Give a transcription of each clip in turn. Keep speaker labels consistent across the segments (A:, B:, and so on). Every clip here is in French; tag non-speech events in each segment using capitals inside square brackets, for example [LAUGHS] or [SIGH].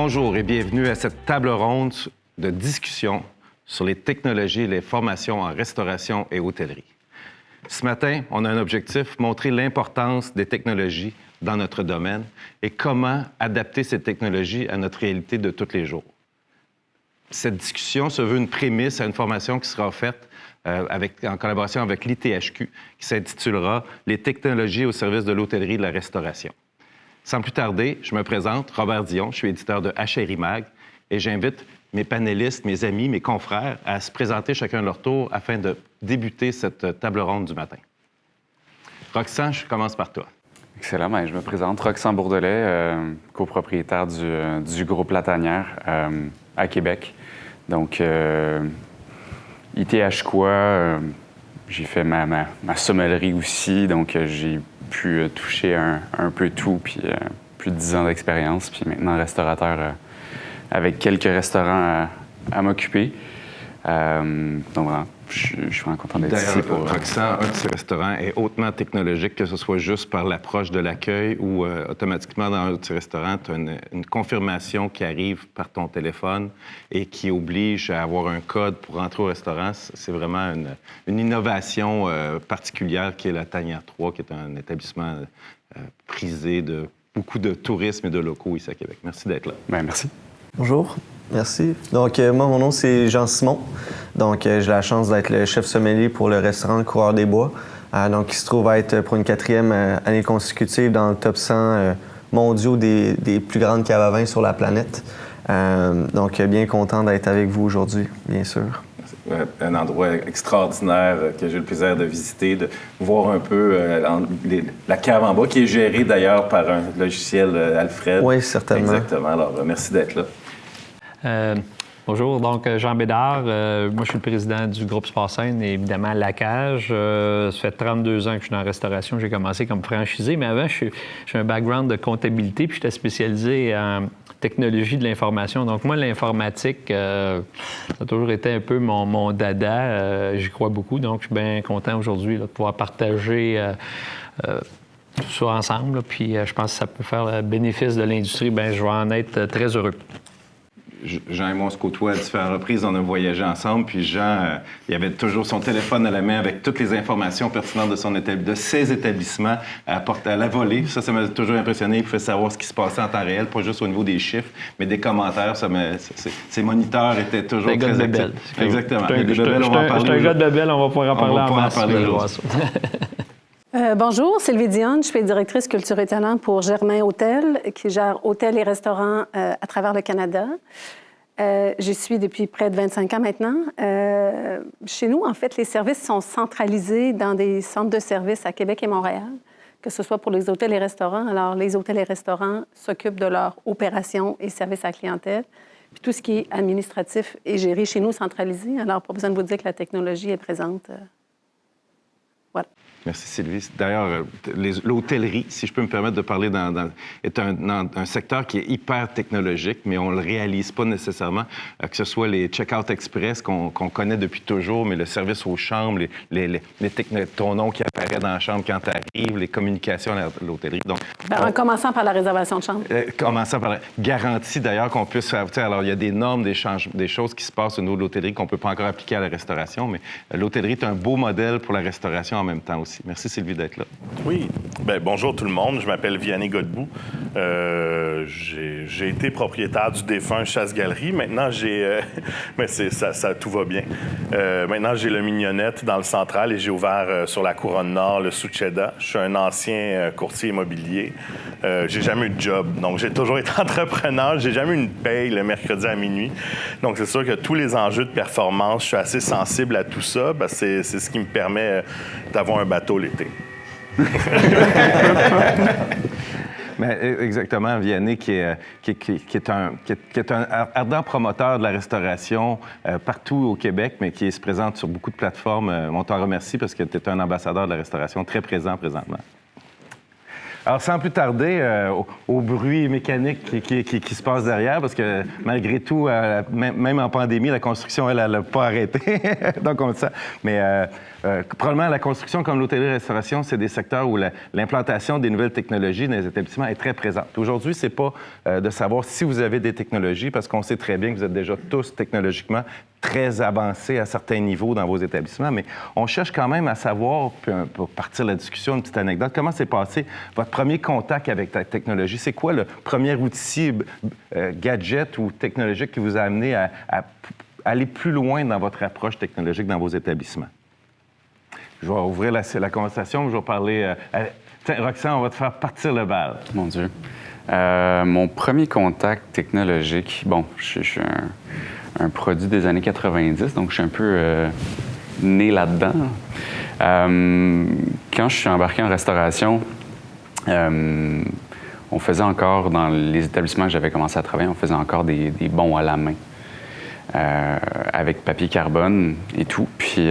A: Bonjour et bienvenue à cette table ronde de discussion sur les technologies et les formations en restauration et hôtellerie. Ce matin, on a un objectif, montrer l'importance des technologies dans notre domaine et comment adapter ces technologies à notre réalité de tous les jours. Cette discussion se veut une prémisse à une formation qui sera offerte euh, en collaboration avec l'ITHQ, qui s'intitulera Les technologies au service de l'hôtellerie et de la restauration. Sans plus tarder, je me présente, Robert Dion, je suis éditeur de HRI Mag, et j'invite mes panélistes, mes amis, mes confrères à se présenter chacun leur tour afin de débuter cette table ronde du matin. Roxane, je commence par toi.
B: Excellent. Ben, je me présente, Roxane Bourdelet, euh, copropriétaire du, euh, du, groupe Latanière euh, à Québec. Donc, ITH quoi, j'ai fait ma, ma, ma, sommellerie aussi, donc j'ai pu toucher un, peu tout, puis plus de 10 ans d'expérience, puis maintenant restaurateur avec quelques restaurants à, m'occuper. Euh, donc voilà, je, suis vraiment content d'être ici.
A: Pour... Euh, Roxane, un de ces restaurants est hautement technologique, que ce soit juste par l'approche de l'accueil ou euh, automatiquement dans un de ces restaurants, tu as une, confirmation qui arrive par ton téléphone et qui oblige à avoir un code pour rentrer au restaurant. C'est vraiment une, innovation particulière qui est la Tanière 3, qui est un établissement prisé de beaucoup de tourisme et de locaux ici à Québec. Merci d'être là.
B: Bien, merci.
C: Bonjour, merci. Donc, euh, moi, mon nom, c'est Jean Simon. Donc, euh, j'ai la chance d'être le chef sommelier pour le restaurant Le Coureur des Bois. Euh, donc, il se trouve être pour une quatrième année consécutive dans le top 100 mondiaux des, des, plus grandes caves à vin sur la planète. donc, bien content d'être avec vous aujourd'hui, bien sûr
A: un endroit extraordinaire que j'ai le plaisir de visiter, de voir un peu la cave en bas, qui est gérée d'ailleurs par un logiciel Alfred.
C: Oui, certainement.
A: Exactement. Alors, merci d'être là.
D: Euh, bonjour, donc euh, Jean Bédard. Euh, moi, je suis le président du groupe Sport et évidemment La Cage. ça fait 32 ans que je suis dans la restauration. J'ai commencé comme franchisé, mais avant, j'ai un background de comptabilité puis j'étais spécialisé en technologie de l'information. Donc, moi, l'informatique, ça a toujours été un peu mon, dada. J'y crois beaucoup. Donc, je suis bien content aujourd'hui de pouvoir partager tout ça ensemble. Puis, je pense que ça peut faire le bénéfice de l'industrie. Bien, je vais en être très heureux.
A: Jean et moi, on se côtoie à différentes reprises. On a voyagé ensemble. Puis Jean, euh, il avait toujours son téléphone à la main avec toutes les informations pertinentes de, son de ses établissements à, à la volée. Ça, ça m'a toujours impressionné. Il pouvait savoir ce qui se passait en temps réel, pas juste au niveau des chiffres, mais des commentaires. Ça ses moniteurs étaient toujours très
D: actifs.
A: Exactement.
D: Je suis un gars de Belle, on va pouvoir en parler en masse. [LAUGHS]
E: Euh, bonjour, Sylvie Dionne. Je suis directrice culture et talent pour Germain Hôtel, qui gère hôtels et restaurants euh, à travers le Canada. Euh, J'y suis depuis près de 25 ans maintenant. Euh, chez nous, en fait, les services sont centralisés dans des centres de services à Québec et Montréal, que ce soit pour les hôtels et restaurants. Alors, les hôtels et restaurants s'occupent de leur opération et services à clientèle. Puis tout ce qui est administratif est géré chez nous, centralisé. Alors, pas besoin de vous dire que la technologie est présente. voilà.
A: Merci Sylvie. D'ailleurs, euh, l'hôtellerie, si je peux me permettre de parler, dans, est un, secteur qui est hyper technologique, mais on ne le réalise pas nécessairement, euh, que ce soit les check-out express qu'on connaît depuis toujours, mais le service aux chambres, les, les, les ton nom qui apparaît dans la chambre quand tu arrives, les communications à l'hôtellerie.
E: Donc, ben, en commençant par la réservation de chambre.
A: Euh, commençant par la garantie, d'ailleurs, qu'on puisse faire. Alors, il y a des normes, des, des choses qui se passent au niveau de l'hôtellerie qu'on ne peut pas encore appliquer à la restauration, mais l'hôtellerie est un beau modèle pour la restauration en même temps aussi. Merci Sylvie d'être là.
F: Oui. Bien, bonjour tout le monde. Je m'appelle Vianney Godbout. Euh, j'ai été propriétaire du défunt Chasse-Galerie. Maintenant, j'ai... Euh, [LAUGHS] mais ça, ça, tout va bien. Euh, maintenant, j'ai le Mignonnette dans le central et j'ai ouvert sur la couronne nord le Sucheda. Je suis un ancien courtier immobilier. j'ai jamais eu de job. Donc, j'ai toujours [LAUGHS] été entrepreneur. J'ai jamais eu une paye le mercredi à minuit. Donc, c'est sûr que tous les enjeux de performance, je suis assez sensible à tout ça. c'est ce qui me permet d'avoir un bateau l'été. [LAUGHS]
A: Mais e, exactement, Vianney, qui est, un, ardent promoteur de la restauration euh, partout au Québec, mais qui se présente sur beaucoup de plateformes. Euh, on t'en remercie parce que tu es un ambassadeur de la restauration très présent présentement. Alors, sans plus tarder, euh, au, bruit mécanique qui, se passe derrière, parce que malgré tout, même en pandémie, la construction, elle n'a pas arrêté. [LAUGHS] Donc, on le sait. Mais probablement la construction comme l'hôtellerie-restauration, c'est des secteurs où la- l'implantation des nouvelles technologies dans les établissements est très présente. Aujourd'hui, c'est pas euh, de savoir si vous avez des technologies, parce qu'on sait très bien que vous êtes déjà tous technologiquement très avancés à certains niveaux dans vos établissements, mais on cherche quand même à savoir, puis, euh, pour partir la discussion, une petite anecdote, comment s'est passé votre premier contact avec la technologie? C'est quoi le premier outil, euh, gadget ou technologique qui vous a amené à, aller plus loin dans votre approche technologique dans vos établissements? Je vais ouvrir la, conversation, je vais parler... euh, à- Roxane, on va te faire partir le bal.
B: Mon Dieu. Euh, mon premier contact technologique, bon, je, suis- un, produit des années 90, donc je suis un peu euh, né là-dedans. Euh, quand je suis embarqué en restauration, on faisait encore, dans les établissements que j'avais commencé à travailler, on faisait encore des, bons à la main, avec papier carbone et tout. Puis,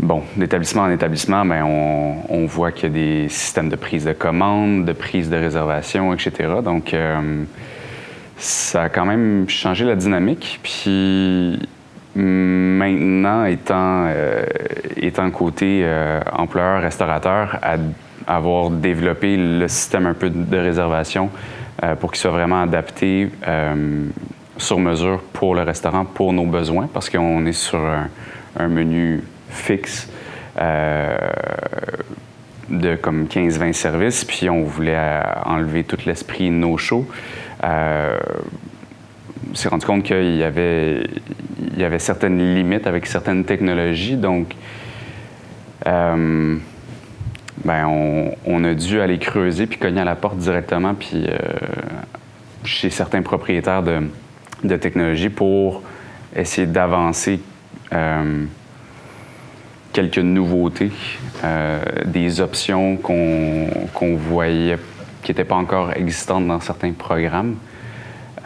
B: Bon, d'établissement en établissement, ben, on, voit qu'il y a des systèmes de prise de commande, de prise de réservation, etc. Donc, euh, ça a quand même changé la dynamique. Puis, maintenant, étant, euh, côté euh, employeur-restaurateur, à avoir développé le système un peu de réservation pour qu'il soit vraiment adapté sur mesure pour le restaurant, pour nos besoins, parce qu'on est sur un menu fixe euh, de comme 15-20 services, puis on voulait euh, enlever tout l'esprit no-show. Euh, on s'est rendu compte qu'il y avait, il y avait certaines limites avec certaines technologies, donc ben on, a dû aller creuser puis cogner à la porte directement puis chez certains propriétaires de, de technologies pour essayer d'avancer quelques nouveautés, euh, des options qu'on qu'on voyait qui n'étaient pas encore existantes dans certains programmes.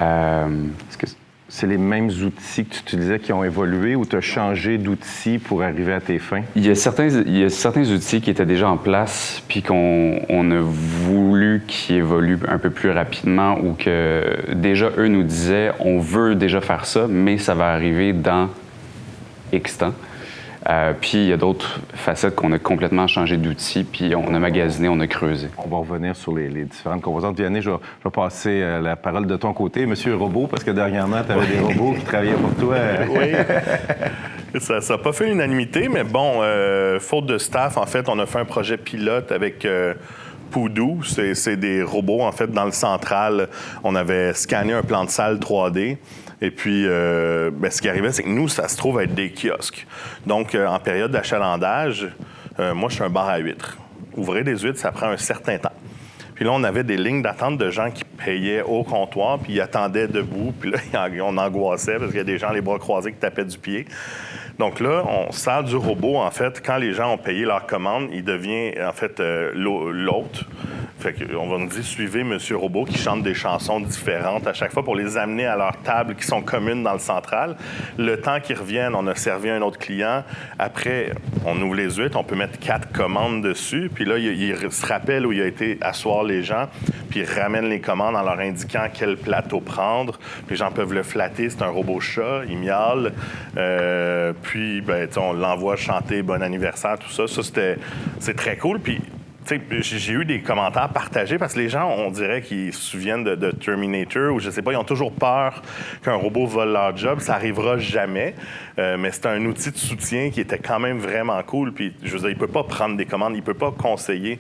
B: Euh,
A: Est-ce que c'est les mêmes outils que tu utilisais qui ont évolué ou tu as changé d'outils pour arriver à tes fins?
B: Il y, a certains, il y a certains outils qui étaient déjà en place, puis qu'on on a voulu qu'ils évoluent un peu plus rapidement ou que déjà eux nous disaient on veut déjà faire ça, mais ça va arriver dans X temps. Euh, puis il y a d'autres facettes qu'on a complètement changé d'outils, puis on a magasiné, on a creusé.
A: On va revenir sur les, les différentes composantes. Vianney, je vais, je vais passer euh, la parole de ton côté. Monsieur Robot, parce que dernièrement, tu avais des robots qui travaillaient pour toi. [LAUGHS]
F: Oui. Ça n'a pas fait l'unanimité, mais bon, euh, faute de staff, en fait, on a fait un projet pilote avec euh, Poudou. C'est des robots, en fait, dans le central. On avait scanné un plan de salle 3D. Et puis, euh, ben, ce qui arrivait, c'est que nous, ça se trouve être des kiosques. Donc, euh, en période d'achalandage, euh, moi, je suis un bar à huîtres. Ouvrir des huîtres, ça prend un certain temps. Puis là, on avait des lignes d'attente de gens qui payaient au comptoir, puis ils attendaient debout. Puis là, [LAUGHS] on angoissait parce qu'il y a des gens les bras croisés qui tapaient du pied. Donc là, on sert du robot, en fait. Quand les gens ont payé leur commande, il devient, en fait, l'hô- l'hôte. Fait qu'on va nous dire, suivez Monsieur Robot qui chante des chansons différentes à chaque fois pour les amener à leur table qui sont communes dans le central. Le temps qu'ils reviennent, on a servi un autre client. Après, on ouvre les huîtres, on peut mettre quatre commandes dessus. Puis là, il, se rappelle où il a été asseoir les gens, puis il ramène les commandes en leur indiquant quel plateau prendre. Les gens peuvent le flatter, c'est un robot chat, il miaule. Euh, puis, ben, on l'envoie chanter bon anniversaire, tout ça. Ça, c'était, c'est très cool. Puis, j'ai eu des commentaires partagés parce que les gens, on dirait qu'ils se souviennent de, de Terminator ou je sais pas, ils ont toujours peur qu'un robot vole leur job. Ça arrivera jamais. Euh, mais c'est un outil de soutien qui était quand même vraiment cool. Puis, je veux dire, il peut pas prendre des commandes, il peut pas conseiller.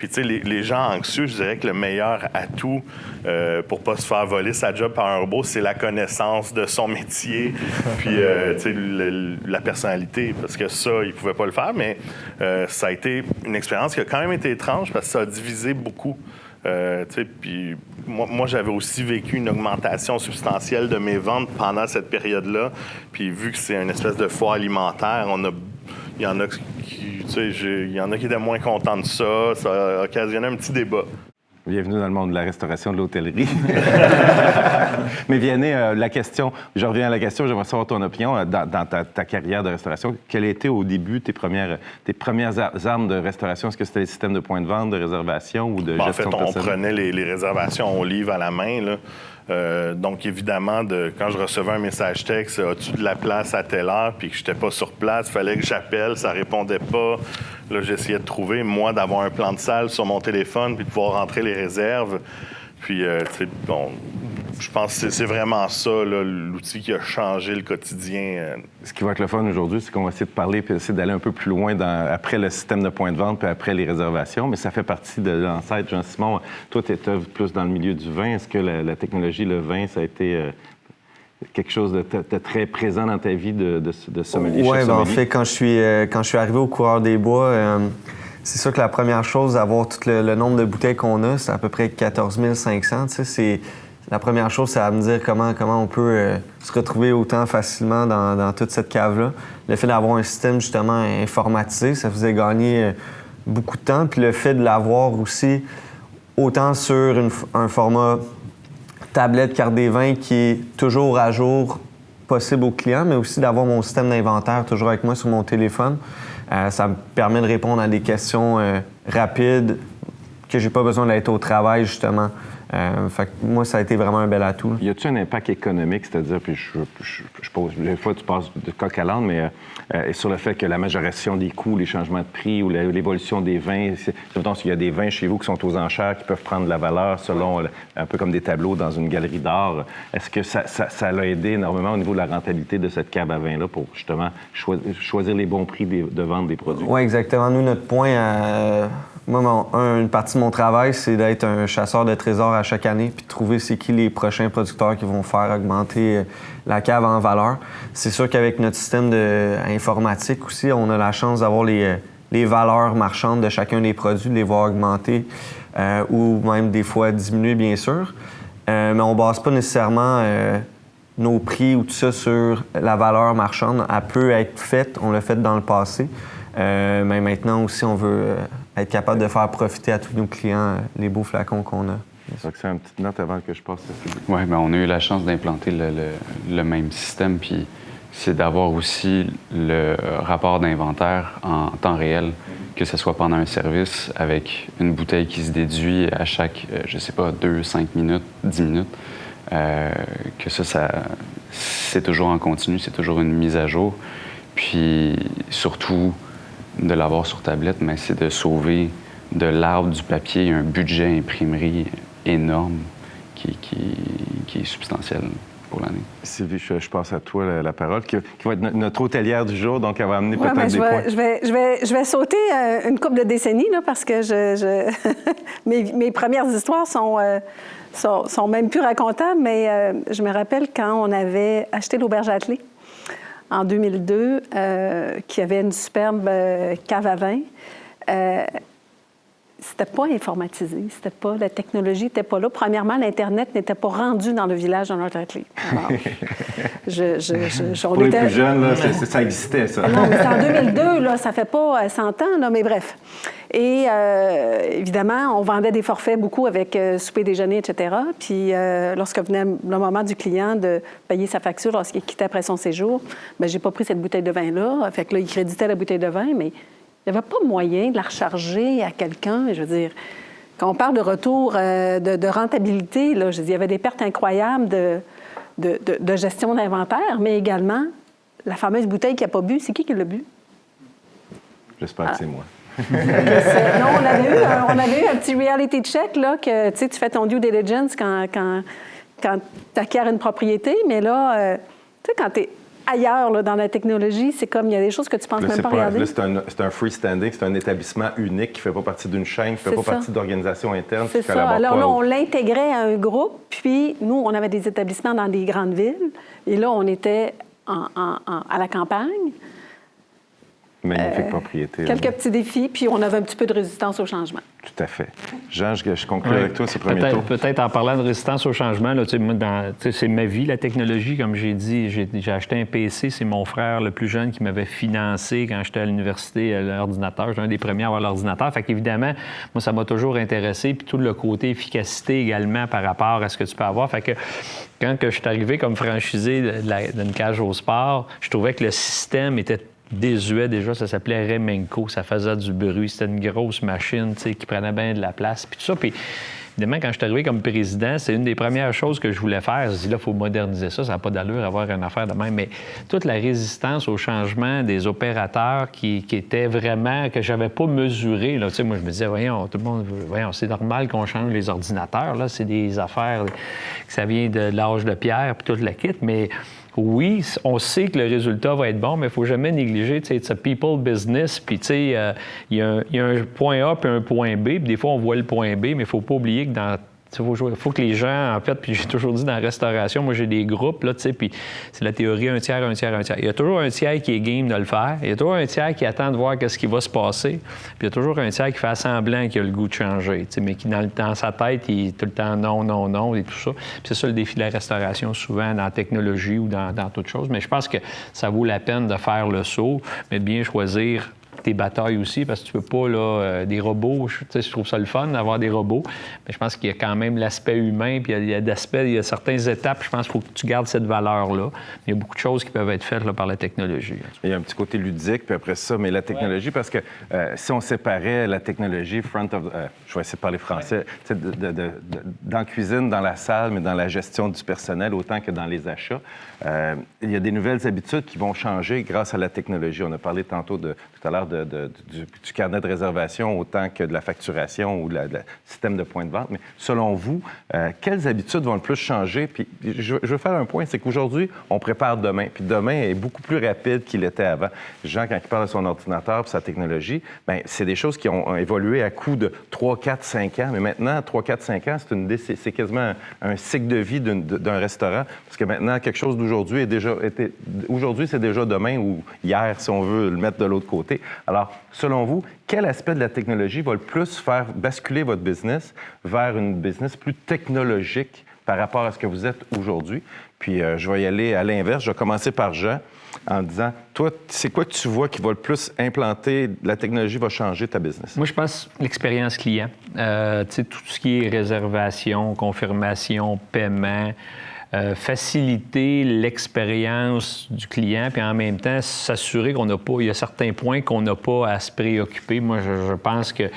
F: Puis, tu sais, les, les gens anxieux, je dirais que le meilleur atout euh, pour pas se faire voler sa job par un robot, c'est la connaissance de son métier, puis, euh, [LAUGHS] tu sais, le- la personnalité. Parce que ça, il pouvait pas le faire, mais euh, ça a été une expérience qui a quand même été étrange parce que ça a divisé beaucoup. Euh, tu sais, puis moi, moi, j'avais aussi vécu une augmentation substantielle de mes ventes pendant cette période-là. Puis vu que c'est une espèce de foire alimentaire, on a il y en a qui, tu sais, j'ai- il y en a qui étaient moins contents de ça. Ça a occasionné un petit débat.
A: Bienvenue dans le monde de la restauration de l'hôtellerie. [LAUGHS] Mais Vianney, euh, la question, je reviens à la question, j'aimerais savoir ton opinion euh, dans, dans ta, ta carrière de restauration. Quelles étaient au début tes premières, tes premières ar- armes de restauration? Est-ce que c'était les systèmes de points de vente, de réservation ou de
F: Bon, en fait,
A: gestion
F: on
A: personnelle?
F: prenait les, les réservations au livre à la main. Là. Euh, donc, évidemment, de, quand je recevais un message texte, as-tu de la place à telle heure, puis que je n'étais pas sur place, il fallait que j'appelle, ça répondait pas. Là, j'essayais de trouver, moi, d'avoir un plan de salle sur mon téléphone, puis de pouvoir rentrer les réserves. Puis, euh, tu sais, bon, je pense que c'est vraiment ça, l'outil qui a changé le quotidien. euh,
A: Ce qui va être le fun aujourd'hui, c'est qu'on va essayer de parler puis essayer d'aller un peu plus loin dans- après le système de points de vente puis après les réservations, mais ça fait partie de l'ancêtre. Jean-Simon, toi, tu étais plus dans le milieu du vin. Est-ce que la, la technologie, le vin, ça a été euh, quelque chose de, très présent dans ta vie de, de, de sommelier?
C: Oui, ben, en fait, quand je suis, euh, quand je suis arrivé au Coureur des Bois, euh, c'est sûr que la première chose, d'avoir tout le, le nombre de bouteilles qu'on a, c'est à peu près 14 500. Tu sais, c'est, la première chose, c'est à me dire comment, comment on peut euh, se retrouver autant facilement dans, toute cette cave-là. Le fait d'avoir un système justement informatisé, ça faisait gagner euh, beaucoup de temps. Puis le fait de l'avoir aussi autant sur un format tablette carte des vins qui est toujours à jour possible aux clients, mais aussi d'avoir mon système d'inventaire toujours avec moi sur mon téléphone. Euh, ça me permet de répondre à des questions rapides que j'ai pas besoin d'être au travail, justement. Euh, fait que moi, ça a été vraiment un bel atout. là.
A: Y a-t-il un impact économique, c'est-à-dire, puis je, je, je pose, des fois tu passes de coq à l'âne, mais euh, sur le fait que la majoration des coûts, les changements de prix ou la- l'évolution des vins, mettons, s'il y a des vins chez vous qui sont aux enchères, qui peuvent prendre de la valeur selon, un peu comme des tableaux dans une galerie d'art, est-ce que ça, ça, ça l'a aidé énormément au niveau de la rentabilité de cette cave à vin-là pour justement choi- choisir les bons prix des- de vente des produits?
C: Oui, exactement. Nous, notre point, euh, moi, une partie de mon travail, c'est d'être un chasseur de trésors à chaque année, puis de trouver c'est qui les prochains producteurs qui vont faire augmenter euh, la cave en valeur. C'est sûr qu'avec notre système informatique aussi, on a la chance d'avoir les, euh, les valeurs marchandes de chacun des produits, de les voir augmenter euh, ou même des fois diminuer, bien sûr. Mais on ne base pas nécessairement nos prix ou tout ça sur la valeur marchande. Elle peut être faite, on l'a fait dans le passé. Mais maintenant aussi, on veut être capable de faire profiter à tous nos clients euh, les beaux flacons qu'on a.
A: Donc, c'est une petite note avant que je passe.
B: Oui, ben on a eu la chance d'implanter le, le- le même système, puis c'est d'avoir aussi le rapport d'inventaire en temps réel, que ce soit pendant un service, avec une bouteille qui se déduit à chaque, euh, je sais pas, 2, 5 minutes, 10 minutes, euh, que ça, ça c'est toujours en continu, c'est toujours une mise à jour. Puis surtout, de l'avoir sur tablette, mais c'est de sauver de l'arbre, du papier, un budget imprimerie énorme qui, qui- qui est substantiel pour l'année.
A: Sylvie, je, je passe à toi la, la parole, qui, qui va être no- notre hôtelière du jour, donc elle va amener
E: Ouais,
A: peut-être
E: ben,
A: des
E: je,
A: points.
E: vais, je, vais, je, vais, je vais sauter euh, une couple de décennies là, parce que je, je- [LAUGHS] mes, mes premières histoires sont, euh, sont, sont même plus racontables, mais euh, je me rappelle quand on avait acheté l'auberge attelée en 2002, euh, qui avait une superbe euh, cave à vin. Euh, c'était pas informatisé, c'était pas la technologie n'était pas là. Premièrement, l'internet n'était pas rendu dans le village de atelier. Alors, [LAUGHS] je, je, je-
A: Pour les plus jeunes, là, ça existait, ça.
E: non, mais c'est en [LAUGHS] 2002, là, ça fait pas euh, 100 ans, là, mais bref. Et euh, évidemment, on vendait des forfaits beaucoup avec euh, souper, déjeuner, etc. Puis euh, lorsque venait le moment du client de payer sa facture lorsqu'il quittait après son séjour, ben j'ai pas pris cette bouteille de vin-là. Fait que là, il créditait la bouteille de vin, mais n'y avait pas moyen de la recharger à quelqu'un. Je veux dire, quand on parle de retour euh, de, de rentabilité, là, je veux dire, il y avait des pertes incroyables de, de- gestion d'inventaire, mais également la fameuse bouteille qui n'a pas bu. C'est qui qui l'a bu?
A: J'espère
E: Ah.
A: que c'est moi.
E: Non, on avait, eu, un- on avait eu un petit reality check, là, que tu sais, tu fais ton due diligence quand, quand, quand tu acquiers une propriété, mais là, euh, tu sais, quand tu es ailleurs là, dans la technologie, c'est comme il y a des choses que tu penses
A: Là,
E: même pas regarder.
A: c'est un, freestanding, c'est un établissement unique qui ne fait pas partie d'une chaîne, qui ne fait pas
E: ça.
A: partie d'organisation interne,
E: C'est ça. Alors là, on l'intégrait à un groupe, puis nous, on avait des établissements dans des grandes villes, et là, on était en- en- en- à la campagne.
A: Magnifique propriété.
E: euh, Quelques
A: là.
E: petits défis, puis on avait un petit peu de résistance au changement.
A: Tout à fait. Jean, je, je conclue avec toi ce premier
D: Peut-être-
A: tour.
D: Peut-être en parlant de résistance au changement, là, tu sais, moi, dans- tu sais, c'est ma vie, la technologie, comme j'ai dit. J'ai j'ai acheté un PC, c'est mon frère le plus jeune qui m'avait financé quand j'étais à l'université à l'ordinateur. J'étais un des premiers à avoir l'ordinateur. Fait qu'évidemment, moi, ça m'a toujours intéressé. Puis tout le côté efficacité également par rapport à ce que tu peux avoir. Fait que quand que je suis arrivé comme franchisé d'une cage au sport, je trouvais que le système était désuet déjà, ça s'appelait Remenco, ça faisait du bruit, c'était une grosse machine, qui prenait bien de la place, puis tout ça. Puis évidemment, quand je suis arrivé comme président, c'est une des premières choses que je voulais faire. Je dis là, il faut moderniser ça, ça n'a pas d'allure avoir une affaire de même. Mais toute la résistance au changement des opérateurs qui, qui était vraiment, que j'avais pas mesuré, là, moi, je me disais, voyons, tout le monde, voyons, c'est normal qu'on change les ordinateurs, là, c'est des affaires, que ça vient de l'âge de pierre, puis toute la kit, mais oui, on sait que le résultat va être bon, mais il ne faut jamais négliger, tu sais, people business, puis tu sais, euh, il y, a un point A puis un point B, puis des fois, on voit le point B, mais il ne faut pas oublier que dans il faut, que les gens, en fait, puis j'ai toujours dit dans la restauration, moi j'ai des groupes, là, tu sais, puis c'est la théorie un tiers, un tiers, un tiers. Il y a toujours un tiers qui est game de le faire, il y a toujours un tiers qui attend de voir qu'est-ce qui va se passer, puis il y a toujours un tiers qui fait semblant qu'il a le goût de changer, tu sais, mais qui dans, dans, sa tête, il est tout le temps non, non, non, et tout ça. C'est ça le défi de la restauration, souvent dans la technologie ou dans, dans toute chose. Mais je pense que ça vaut la peine de faire le saut, mais de bien choisir tes batailles aussi, parce que tu peux pas, là, euh, des robots, je, je trouve ça le fun d'avoir des robots, mais je pense qu'il y a quand même l'aspect humain, puis il y a, d'aspects, il y a certaines étapes, je pense qu'il faut que tu gardes cette valeur-là. Il y a beaucoup de choses qui peuvent être faites là, par la technologie.
A: Il y a un petit côté ludique, puis après ça, mais la technologie, parce que euh, si on séparait la technologie front of... Euh, je vais essayer de parler français, de, de, de, dans la cuisine, dans la salle, mais dans la gestion du personnel, autant que dans les achats, il y a des nouvelles habitudes qui vont changer grâce à la technologie. On a parlé tantôt de, tout à l'heure du, carnet de réservation autant que de la facturation ou du système de points de vente. Mais selon vous, euh, quelles habitudes vont le plus changer? Puis je, veux faire un point, c'est qu'aujourd'hui, on prépare demain. Puis demain est beaucoup plus rapide qu'il était avant. Jean, quand il parle de son ordinateur et sa technologie, bien, c'est des choses qui ont évolué à coup de 3, 4, 5 ans. Mais maintenant, 3, 4, 5 ans, c'est, quasiment un, cycle de vie d'un restaurant. Parce que maintenant, quelque chose d'aujourd'hui est déjà... aujourd'hui, c'est déjà demain ou hier, si on veut le mettre de l'autre côté. Alors, selon vous, quel aspect de la technologie va le plus faire basculer votre business vers une business plus technologique par rapport à ce que vous êtes aujourd'hui? Puis, euh, je vais y aller à l'inverse. Je vais commencer par Jean en disant, toi, c'est quoi que tu vois qui va le plus implanter, la technologie va changer ta business?
D: Moi, je pense l'expérience client. Euh, tu sais, tout ce qui est réservation, confirmation, paiement, euh, faciliter l'expérience du client, puis en même temps s'assurer qu'on n'a pas, il y a certains points qu'on n'a pas à se préoccuper. Moi, je, pense que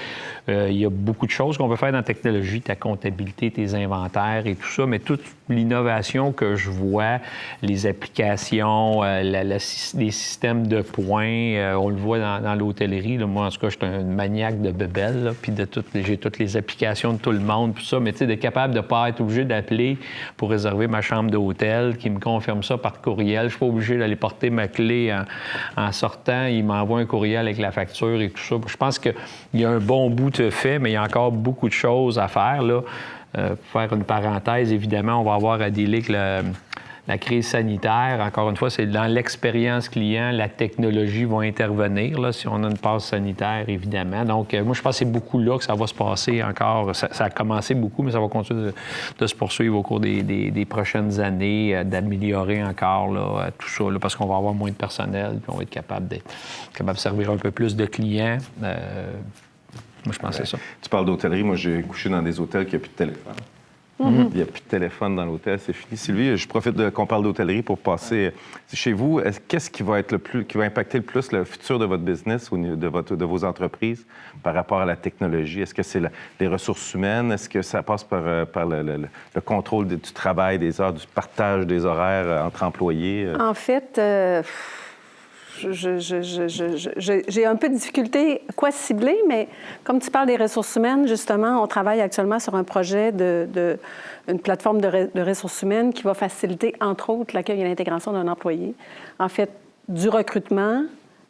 D: euh, il y a beaucoup de choses qu'on peut faire dans la technologie, ta comptabilité, tes inventaires et tout ça, mais toute l'innovation que je vois, les applications, euh, les systèmes de points, on le voit dans, l'hôtellerie. Moi, en tout cas, je suis un maniaque de bebelles, puis de toutes, j'ai toutes les applications de tout le monde, tout ça, mais tu sais, d'être capable de ne pas être obligé d'appeler pour réserver ma chambre d'hôtel, qui me confirme ça par courriel. Je suis pas obligé d'aller porter ma clé en, sortant. Il m'envoie un courriel avec la facture et tout ça. Je pense qu'il y a un bon bout fait, mais il y a encore beaucoup de choses à faire. Euh, pour faire une parenthèse, évidemment, on va avoir à dealer avec la crise sanitaire, encore une fois, c'est dans l'expérience client, la technologie va intervenir, si on a une passe sanitaire, évidemment. Donc, euh, moi, je pense que c'est beaucoup là que ça va se passer encore. Ça, a commencé beaucoup, mais ça va continuer de, se poursuivre au cours des, prochaines années, euh, d'améliorer encore tout ça, parce qu'on va avoir moins de personnel, puis on va être capable, capable de servir un peu plus de clients. Moi, je pense que c'est ça.
A: Tu parles d'hôtellerie. Moi, j'ai couché dans des hôtels qui n'ont plus de téléphone. Il n'y a plus de téléphone dans l'hôtel, c'est fini. Sylvie, je profite qu'on parle d'hôtellerie pour passer chez vous. Qu'est-ce qui va être le plus, qui va impacter le plus le futur de votre business ou de, votre, de vos entreprises par rapport à la technologie? Est-ce que c'est les ressources humaines? Est-ce que ça passe par, euh, par le, contrôle du travail, des heures, du partage des horaires euh, entre employés?
E: Euh? En fait, j'ai un peu de difficulté quoi cibler, mais comme tu parles des ressources humaines, justement, on travaille actuellement sur un projet de, une plateforme de, ressources humaines qui va faciliter, entre autres, l'accueil et l'intégration d'un employé. En fait, du recrutement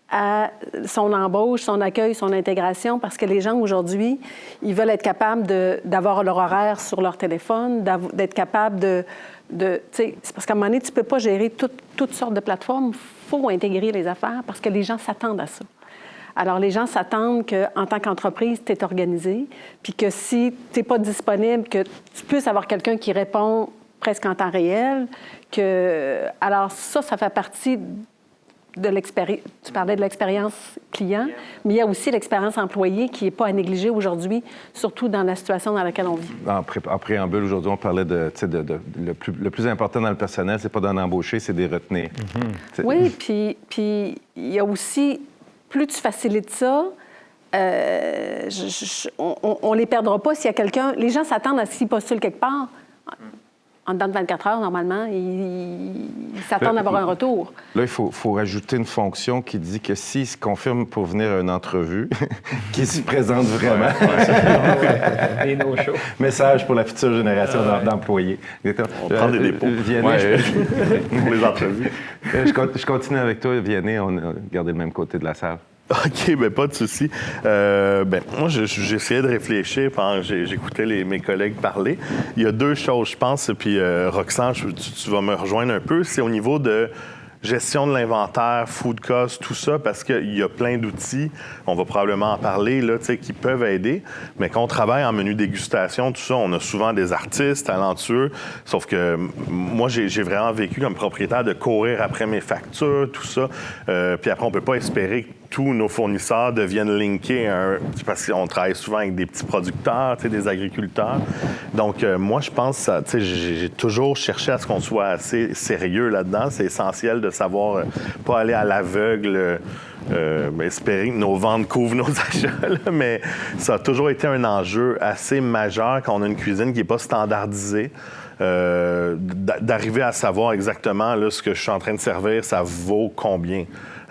E: à son embauche, son accueil, son intégration, parce que les gens aujourd'hui, ils veulent être capables d'avoir leur horaire sur leur téléphone, d'être capables de, c'est parce qu'à un moment donné, tu ne peux pas gérer toutes sortes de plateformes faut intégrer les affaires parce que les gens s'attendent à ça. Alors, les gens s'attendent qu'en tant qu'entreprise, tu es organisé, puis que si tu n'es pas disponible, que tu puisses avoir quelqu'un qui répond presque en temps réel. Que... Alors, ça, ça fait partie de l'expérience. Tu parlais de l'expérience client, mais il y a aussi l'expérience employée qui n'est pas à négliger aujourd'hui, surtout dans la situation dans laquelle on vit.
A: En, pré- en préambule, aujourd'hui, on parlait de, le, plus, le plus important dans le personnel, c'est pas d'en embaucher, c'est d'y retenir. C'est-
E: Oui, puis puis il y a aussi, plus tu facilites ça, euh, je- je- on ne les perdra pas s'il y a quelqu'un. Les gens s'attendent à s'ils postulent quelque part. En dedans de 24 heures, normalement, ils ils s'attendent à avoir un retour.
A: Là, il faut, faut rajouter une fonction qui dit que s'il se confirme pour venir à une entrevue, [LAUGHS] qu'il se présente vraiment. [LAUGHS] Message pour la future génération d'em- d'employés.
F: On prend des dépôts.
A: Vianney,
B: Ouais,
A: je, [LAUGHS]
F: pour les entrevues.
A: je con- je continue avec toi, Vianney. On a gardé le même côté de la salle. [LAUGHS]
F: OK, ben pas de souci. Euh, ben, moi, je- je- j'essayais de réfléchir pendant que j'écoutais mes collègues parler. Il y a deux choses, je pense, puis euh, Roxane, tu, vas me rejoindre un peu. C'est au niveau de gestion de l'inventaire, food cost, tout ça, parce qu'il y a plein d'outils, on va probablement en parler, là, qui peuvent aider. Mais quand on travaille en menu dégustation, tout ça, on a souvent des artistes talentueux, sauf que moi, j'ai vraiment vécu comme propriétaire de courir après mes factures, tout ça. Euh, puis après, on peut pas espérer tous nos fournisseurs deviennent linkés Parce qu'on travaille souvent avec des petits producteurs, des agriculteurs. Donc, euh, moi, je pense, j'ai toujours cherché à ce qu'on soit assez sérieux là-dedans. C'est essentiel de savoir, euh, pas aller à l'aveugle, euh, espérer que nos ventes couvrent nos [LAUGHS] achats, mais ça a toujours été un enjeu assez majeur quand on a une cuisine qui n'est pas standardisée. D'a- d'arriver à savoir exactement là, ce que je suis en train de servir, ça vaut combien,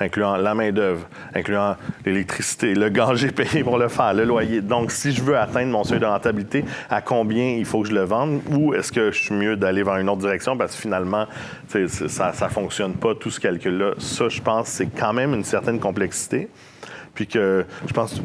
F: incluant la main-d'œuvre, incluant l'électricité, le gaz j'ai payé pour le faire, le loyer. Donc, si je veux atteindre mon seuil de rentabilité, à combien il faut que je le vende ou est-ce que je suis mieux d'aller vers une autre direction? Parce que finalement, ça ne fonctionne pas, tout ce calcul-là. Ça, je pense, c'est quand même une certaine complexité. Puis que je pense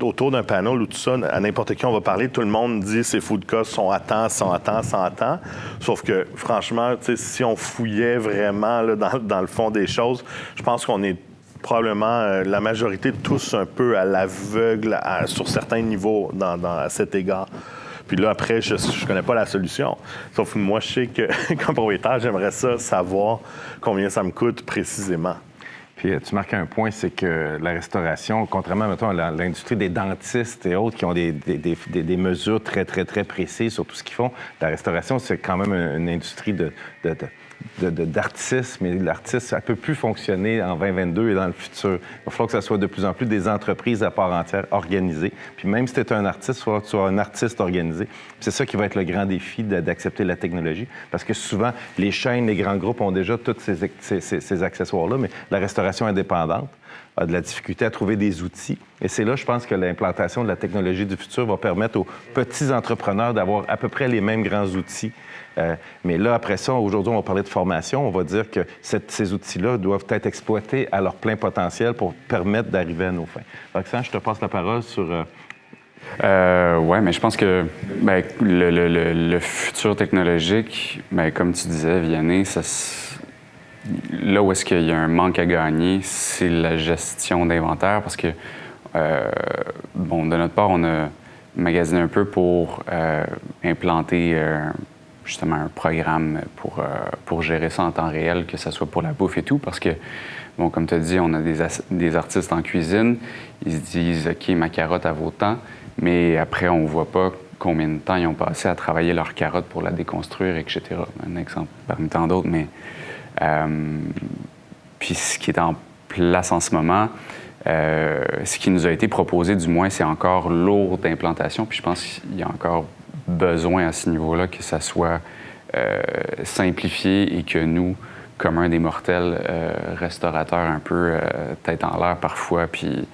F: autour d'un panel ou tout ça, à n'importe qui on va parler, tout le monde dit ces food costs sont à temps, sont à temps, sont à temps. Sauf que franchement, si on fouillait vraiment dans, le fond des choses, je pense qu'on est probablement euh, la majorité tous un peu à l'aveugle sur certains niveaux dans, dans- à cet égard. Puis là, après, je ne connais pas la solution. Sauf que moi, je sais que, [LAUGHS] comme propriétaire, j'aimerais ça savoir combien ça me coûte précisément.
A: Puis euh, tu marques un point, c'est que la restauration, contrairement à l'industrie des dentistes et autres qui ont des, mesures très, très, très précises sur tout ce qu'ils font, la restauration, c'est quand même une, industrie de- d'artistes, mais l'artiste, ça ne peut plus fonctionner en 2022 et dans le futur. Il va falloir que ça soit de plus en plus des entreprises à part entière organisées. Puis même si tu es un artiste, il va falloir que tu sois un artiste organisé. C'est ça qui va être le grand défi d'accepter la technologie, parce que souvent, les chaînes, les grands groupes ont déjà tous ces accessoires-là, mais la restauration indépendante a de la difficulté à trouver des outils. Et c'est là, je pense, que l'implantation de la technologie du futur va permettre aux petits entrepreneurs d'avoir à peu près les mêmes grands outils. Euh, mais là, après ça, aujourd'hui, on va parler de formation. On va dire que ces outils-là doivent être exploités à leur plein potentiel pour permettre d'arriver à nos fins. Roxane, je te passe la parole sur... euh,
B: Euh, ouais, mais je pense que ben, le, futur technologique, ben, comme tu disais, Vianney, là où est-ce qu'il y a un manque à gagner, c'est la gestion d'inventaire parce que, bon, de notre part, on a magasiné un peu pour implanter justement un programme pour, euh, pour gérer ça en temps réel, que ce soit pour la bouffe et tout, parce que, bon, comme tu as dit, on a des, des artistes en cuisine, ils se disent, OK, ma carotte, à vaut tant, mais après, on ne voit pas combien de temps ils ont passé à travailler leur carotte pour la déconstruire, etc. Un exemple parmi tant d'autres, mais... euh, puis ce qui est en place en ce moment, euh, ce qui nous a été proposé, du moins, c'est encore lourd d'implantation. Puis je pense qu'il y a encore besoin à ce niveau-là que ça soit euh, simplifié et que nous, communs des mortels, euh, restaurateurs un peu euh, tête en l'air parfois, puis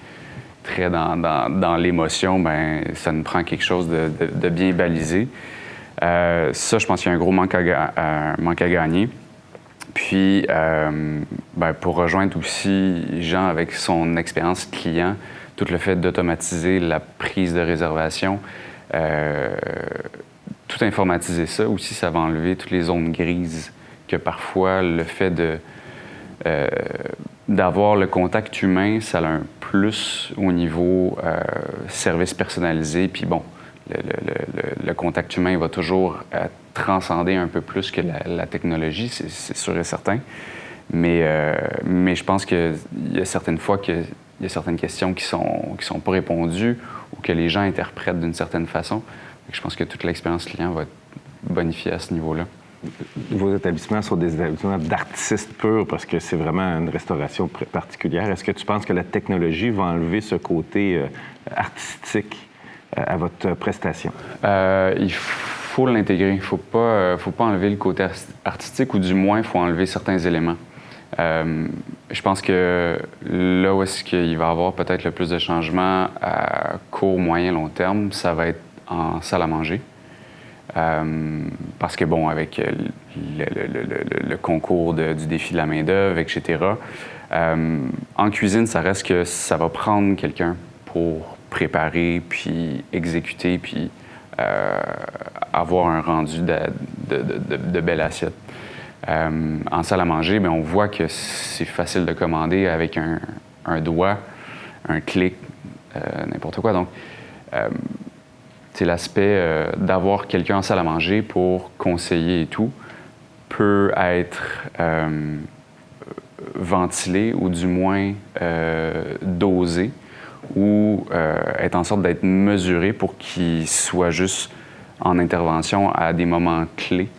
B: très dans, dans- dans l'émotion, ben ça nous prend quelque chose de, bien balisé. Ça, je pense qu'il y a un gros manque à, gagner. Puis, ben, pour rejoindre aussi Jean avec son expérience client, tout le fait d'automatiser la prise de réservation, euh, tout informatiser ça aussi, ça va enlever toutes les zones grises que parfois le fait euh, d'avoir le contact humain, ça a un plus au niveau euh, service personnalisé. Puis bon, le, contact humain va toujours transcender un peu plus que la, technologie, c'est sûr et certain. Mais, mais je pense qu'il y a certaines fois qu'il y a certaines questions qui sont, qui sont pas répondues que les gens interprètent d'une certaine façon. Je pense que toute l'expérience client va être bonifiée à ce niveau-là.
A: Vos établissements sont des établissements d'artistes purs parce que c'est vraiment une restauration particulière. Est-ce que tu penses que la technologie va enlever ce côté euh, artistique euh, à votre prestation?
B: Euh, il faut l'intégrer. Il ne faut pas, faut pas enlever le côté artistique ou du moins, il faut enlever certains éléments. Je pense que là où est-ce qu'il va y avoir peut-être le plus de changements à court, moyen, long terme, ça va être en salle à manger. Euh, parce que, bon, avec euh, le, concours du défi de la main-d'œuvre, etc., euh, en cuisine, ça reste que ça va prendre quelqu'un pour préparer, puis exécuter, puis avoir un rendu de, belle assiette. En salle à manger, bien, on voit que c'est facile de commander avec un, doigt, un clic, n'importe quoi. Donc, c'est l'aspect euh, d'avoir quelqu'un en salle à manger pour conseiller et tout peut être euh, ventilé ou du moins euh, dosé ou être en sorte d'être mesuré pour qu'il soit juste en intervention à des moments clés.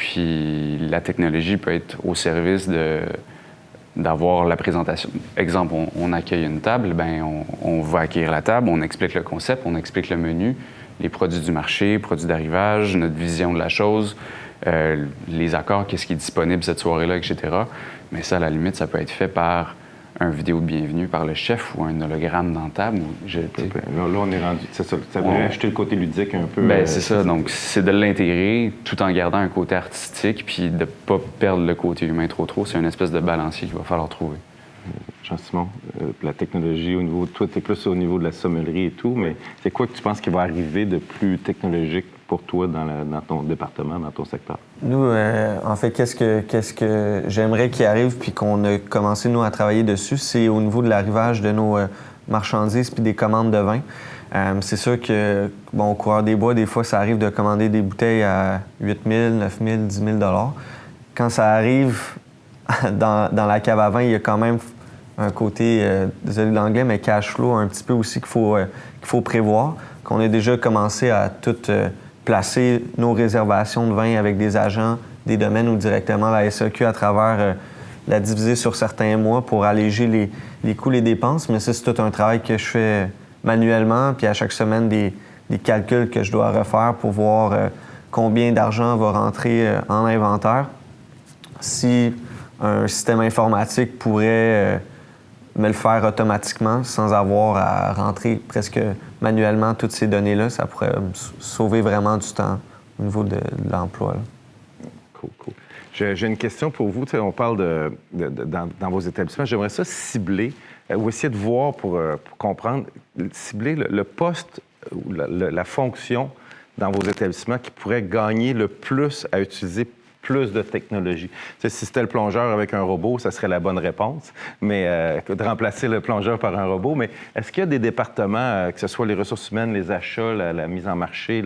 B: Puis la technologie peut être au service de d'avoir la présentation. Exemple, on, accueille une table, ben on, va accueillir la table, on explique le concept, on explique le menu, les produits du marché, produits d'arrivage, notre vision de la chose, euh, les accords, qu'est-ce qui est disponible cette soirée-là, etc. Mais ça, à la limite, ça peut être fait par un vidéo de bienvenue par le chef ou un hologramme dans table.
A: là, on est rendu. C'est ça. Ça devrait acheter le côté ludique un peu.
B: Ben, euh, c'est ça. Donc, c'est de l'intégrer tout en gardant un côté artistique puis de ne pas perdre le côté humain trop trop. C'est une espèce de balancier qu'il va falloir trouver.
A: Jean-Simon, euh, la technologie au niveau. Toi, tu es plus au niveau de la sommellerie et tout, mais c'est quoi que tu penses qui va arriver de plus technologique pour toi dans, ton département, dans ton secteur?
C: Nous, euh, en fait, qu'est-ce que, qu'est-ce que j'aimerais qu'il arrive puis qu'on a commencé, nous, à travailler dessus, c'est au niveau de l'arrivage de nos euh, marchandises puis des commandes de vin. Euh, c'est sûr que, bon, au coureur des bois, des fois, ça arrive de commander des bouteilles à 8 000, 9 000, 10 000 Quand ça arrive [LAUGHS] dans, la cave à vin, il y a quand même un côté, désolé l'anglais, mais cash flow un petit peu aussi qu'il faut, qu'il faut prévoir, qu'on a déjà commencé à tout placer nos réservations de vin avec des agents des domaines ou directement la SAQ à travers euh, la diviser sur certains mois pour alléger les, coûts, les dépenses. Mais ça, c'est tout un travail que je fais manuellement, puis à chaque semaine, des, des calculs que je dois refaire pour voir euh, combien d'argent va rentrer euh, en inventaire. Si un système informatique pourrait me le faire automatiquement sans avoir à rentrer presque manuellement toutes ces données-là, ça pourrait sauver vraiment du temps au niveau de, l'emploi.
A: Cool, cool. J'ai une question pour vous. on parle de, dans, vos établissements. J'aimerais ça cibler euh, ou essayer de voir pour, euh, comprendre, cibler le, poste ou la, la, fonction dans vos établissements qui pourrait gagner le plus à utiliser plus de technologie. si c'était le plongeur avec un robot, ça serait la bonne réponse, mais euh, de remplacer le plongeur par un robot. Mais est-ce qu'il y a des départements, euh, que ce soit les ressources humaines, les achats, la, mise en marché,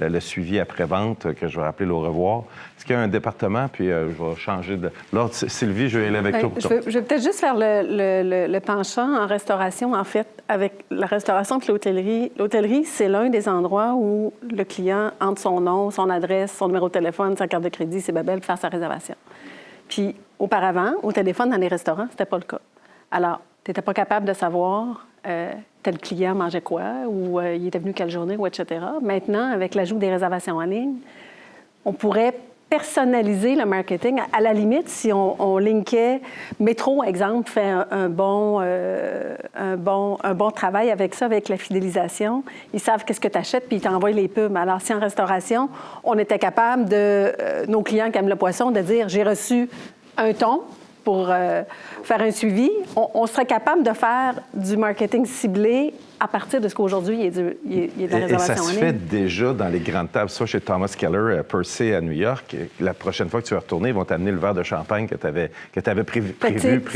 A: le suivi après-vente, que je vais appeler le revoir, qu'il y a un département, puis euh, je vais changer de... Sylvie, je vais aller avec
E: ben,
A: toi.
E: je vais, peut-être juste faire le, penchant en restauration. En fait, avec la restauration de l'hôtellerie, l'hôtellerie, c'est l'un des endroits où le client entre son nom, son adresse, son numéro de téléphone, sa carte de crédit, c'est Babel, pour faire sa réservation. Puis, auparavant, au téléphone, dans les restaurants, c'était pas le cas. Alors, tu n'étais pas capable de savoir euh, tel client mangeait quoi ou euh, il était venu quelle journée ou etc. Maintenant, avec l'ajout des réservations en ligne, on pourrait personnaliser le marketing. À la limite, si on, linkait, Métro, exemple, fait un, bon, euh, un, bon, un bon travail avec ça, avec la fidélisation. Ils savent qu'est-ce que tu achètes, puis ils t'envoient les pubs. Alors, si en restauration, on était capable de, euh, nos clients qui aiment le poisson, de dire, j'ai reçu un ton pour euh, faire un suivi, on, on serait capable de faire du marketing ciblé à partir de ce qu'aujourd'hui, il y a, du- il a- il de la
A: Et, et ça
E: réservation
A: se
E: en
A: fait déjà dans les grandes tables. Ça, chez Thomas Keller, à Percy, à New York, la prochaine fois que tu vas retourner, ils vont t'amener le verre de champagne que tu avais, que avais prévu.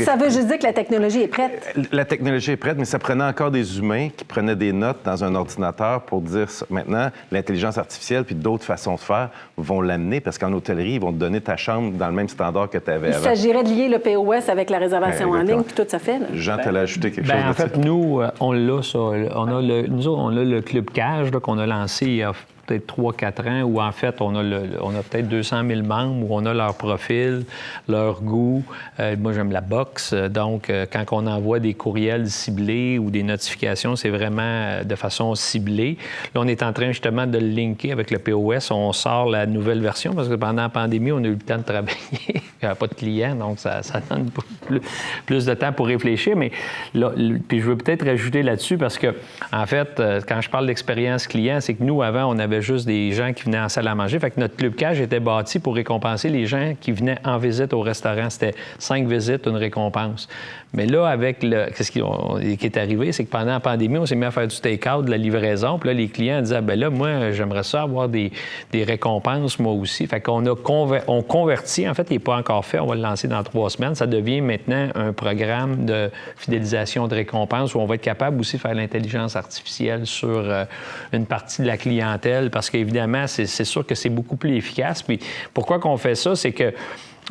E: Ça veut juste dire que la technologie est prête.
A: La technologie est prête, mais ça prenait encore des humains qui prenaient des notes dans un ordinateur pour dire ça. maintenant l'intelligence artificielle puis d'autres façons de faire vont l'amener parce qu'en hôtellerie ils vont te donner ta chambre dans le même standard que tu avais
E: Il
A: avant.
E: s'agirait de lier le POS avec la réservation en
A: Exactement.
E: ligne, puis tout ça fait. là.
A: Jean, tu allais ajouter quelque
D: Ben,
A: chose
D: en fait, nous, euh, on l'a, ça. On a le, nous autres, on a le Club Cage qu'on a lancé il y a peut-être 3-4 ans, où en fait, on a, on a peut-être 200 000 membres, où on a leur profil, leur goût. Euh, moi, j'aime la boxe. Donc, euh, quand on envoie des courriels ciblés ou des notifications, c'est vraiment euh, de façon ciblée. Là, on est en train justement de le linker avec le POS. On sort la nouvelle version parce que pendant la pandémie, on a eu le temps de travailler. [LAUGHS] il n'y avait pas de clients, donc ça, ça donne plus, plus de temps pour réfléchir. Mais là, puis je veux peut-être rajouter là-dessus parce que, en fait, quand je parle d'expérience client, c'est que nous, avant, on avait juste des gens qui venaient en salle à manger. Fait que notre club cage était bâti pour récompenser les gens qui venaient en visite au restaurant. C'était cinq visites, une récompense. Mais là, avec le. Qu'est-ce qui, est arrivé, c'est que pendant la pandémie, on s'est mis à faire du take-out, de la livraison. Puis là, les clients disaient, ben là, moi, j'aimerais ça avoir des, récompenses, moi aussi. Fait qu'on a conver- on. En fait, il n'est pas encore fait. On va le lancer dans trois semaines. Ça devient maintenant un programme de fidélisation de récompenses où on va être capable aussi de faire l'intelligence artificielle sur euh, une partie de la clientèle parce qu'évidemment, c'est c'est sûr que c'est beaucoup plus efficace. Puis pourquoi qu'on fait ça? C'est que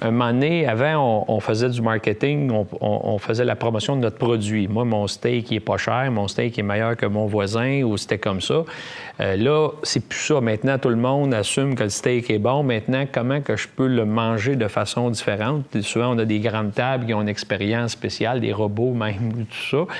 D: un moment donné, avant, on, faisait du marketing, on, faisait la promotion de notre produit. Moi, mon steak, il est pas cher, mon steak est meilleur que mon voisin, ou c'était comme ça. Euh, là, c'est plus ça. Maintenant, tout le monde assume que le steak est bon. Maintenant, comment que je peux le manger de façon différente? Souvent, on a des grandes tables qui ont une expérience spéciale, des robots même, [LAUGHS] tout ça.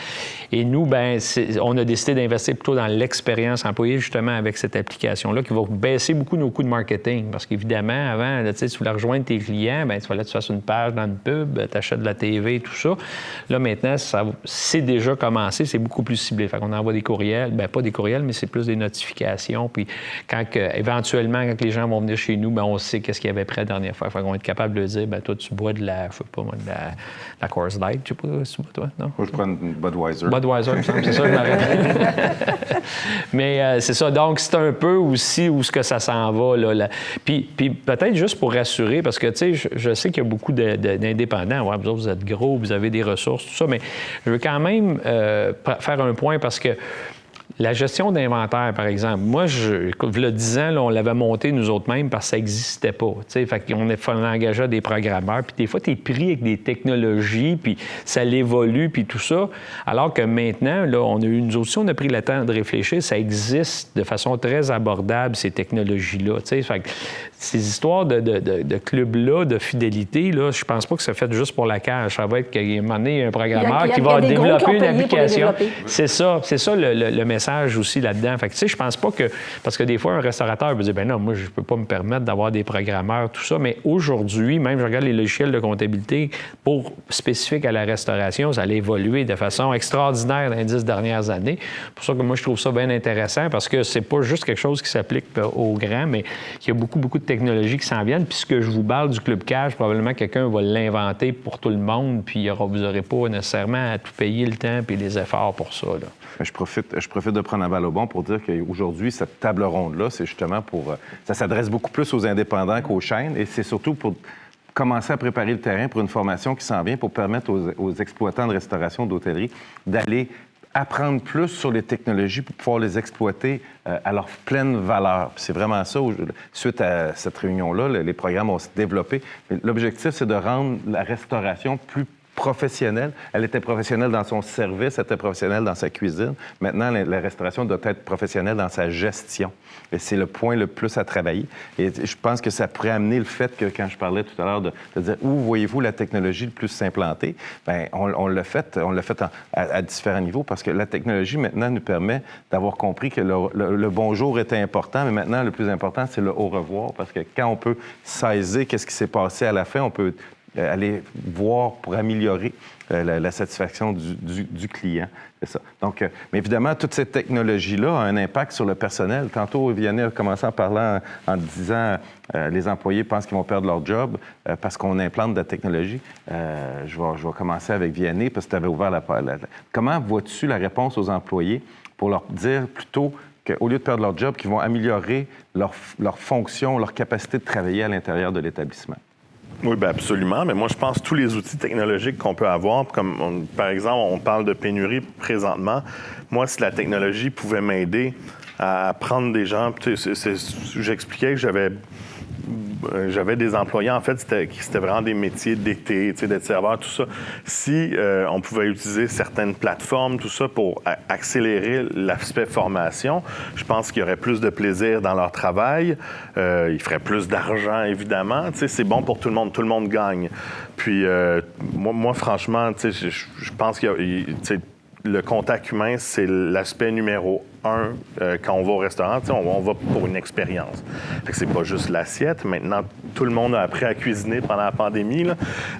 D: Et nous, ben, on a décidé d'investir plutôt dans l'expérience employée, justement, avec cette application-là, qui va baisser beaucoup nos coûts de marketing. Parce qu'évidemment, avant, tu voulais rejoindre tes clients, ben, il fallait que tu fasses une page dans une pub, tu achètes de la TV, tout ça. Là, maintenant, ça, c'est déjà commencé, c'est beaucoup plus ciblé. Fait qu'on envoie des courriels, ben pas des courriels, mais c'est plus des notifications. Puis quand, éventuellement, quand les gens vont venir chez nous, ben, on sait qu'est-ce qu'il y avait prêt la dernière fois. Fait qu'on va être capable de dire, ben toi, tu bois de la, je sais pas moi, de la, la Coors Light, je sais pas si tu bois, toi, non?
A: Moi, je prends une Budweiser.
D: Budweiser, c'est ça, je rappelle. [LAUGHS] Mais euh, c'est ça. Donc, c'est un peu aussi où ce que ça s'en va. Là, là. Puis, puis peut-être juste pour rassurer, parce que, tu sais, je, sais qu'il y a beaucoup d'indépendants. Ouais, vous vous êtes gros, vous avez des ressources, tout ça, mais je veux quand même euh, faire un point parce que la gestion d'inventaire, par exemple, moi, je, a 10 ans, là, on l'avait monté nous autres mêmes parce que ça n'existait pas. tu sais. Fait qu'on engageait des programmeurs. Puis des fois, tu es pris avec des technologies, puis ça l'évolue, puis tout ça. Alors que maintenant, là, on a eu, nous aussi, on a pris le temps de réfléchir. Ça existe de façon très abordable, ces technologies-là. Fait que ces histoires de, de- de- de clubs-là, de fidélité, là, je pense pas que c'est fait juste pour la cage. Ça va être qu'à un moment donné, il y a un programmeur
E: Il y a-
D: qui
E: il y a
D: va
E: qui
D: développer une application. C'est ça, c'est ça le, le- le message aussi là-dedans. Fait que, tu sais, je pense pas que. Parce que des fois, un restaurateur peut dire, ben non, moi, je peux pas me permettre d'avoir des programmeurs, tout ça. Mais aujourd'hui, même, je regarde les logiciels de comptabilité pour spécifique à la restauration, ça a évolué de façon extraordinaire dans les dix dernières années. C'est pour ça que moi, je trouve ça bien intéressant parce que c'est pas juste quelque chose qui s'applique euh, aux grands, mais qu'il y a beaucoup, beaucoup de technologies qui s'en viennent. Puis ce que je vous parle du Club Cash, probablement quelqu'un va l'inventer pour tout le monde, puis vous n'aurez pas nécessairement à tout payer le temps et les efforts pour ça.
A: Je profite, je profite de prendre un balle au bon pour dire qu'aujourd'hui, cette table ronde-là, c'est justement pour. euh, Ça s'adresse beaucoup plus aux indépendants qu'aux chaînes et c'est surtout pour commencer à préparer le terrain pour une formation qui s'en vient pour permettre aux, aux exploitants de restauration, d'hôtellerie, d'aller apprendre plus sur les technologies pour pouvoir les exploiter euh, à leur pleine valeur. C'est vraiment ça. Suite à cette réunion-là, le- les programmes vont se développer. Mais L'objectif, c'est de rendre la restauration plus professionnelle. Elle était professionnelle dans son service, elle était professionnelle dans sa cuisine. Maintenant, la, restauration doit être professionnelle dans sa gestion. Et c'est le point le plus à travailler. Et je pense que ça pourrait amener le fait que, quand je parlais tout à l'heure de, dire où voyez-vous la technologie le plus s'implantée, bien, on, on l'a fait, on l'a fait à, différents niveaux parce que la technologie maintenant nous permet d'avoir compris que le- le bonjour était important, mais maintenant le plus important c'est le au revoir parce que quand on peut saisir qu'est-ce qui s'est passé à la fin, on peut euh, aller voir pour améliorer euh, la, satisfaction du, client. C'est ça. Donc, euh, mais évidemment, toute cette technologie-là a un impact sur le personnel. Tantôt, Vianney a commencé en parlant, en, disant les employés pensent qu'ils vont perdre leur job parce qu'on implante de la technologie. je, vais, commencer avec Vianney parce que tu avais ouvert la, la Comment vois-tu la réponse aux employés pour leur dire plutôt qu'au lieu de perdre leur job, qu'ils vont améliorer leur fonction, leur capacité de travailler à l'intérieur de l'établissement?
F: Oui, bien absolument. Mais moi, je pense que tous les outils technologiques qu'on peut avoir, comme par exemple, on parle de pénurie présentement. Moi, si la technologie pouvait m'aider à prendre des gens, j'expliquais que j'avais j'avais des employés, en fait, c'était vraiment des métiers d'été, d'être serveur, tout ça. Si euh, on pouvait utiliser certaines plateformes, tout ça, pour accélérer l'aspect formation, je pense qu'il y aurait plus de plaisir dans leur travail. Euh, ils feraient plus d'argent, évidemment. C'est bon pour tout le monde. Tout le monde gagne. Puis, moi, moi, franchement, je pense qu'il y a le contact humain, c'est l'aspect numéro un euh, quand on va au restaurant. On, on, va pour une expérience. C'est pas juste l'assiette. Maintenant, tout le monde a appris à cuisiner pendant la pandémie.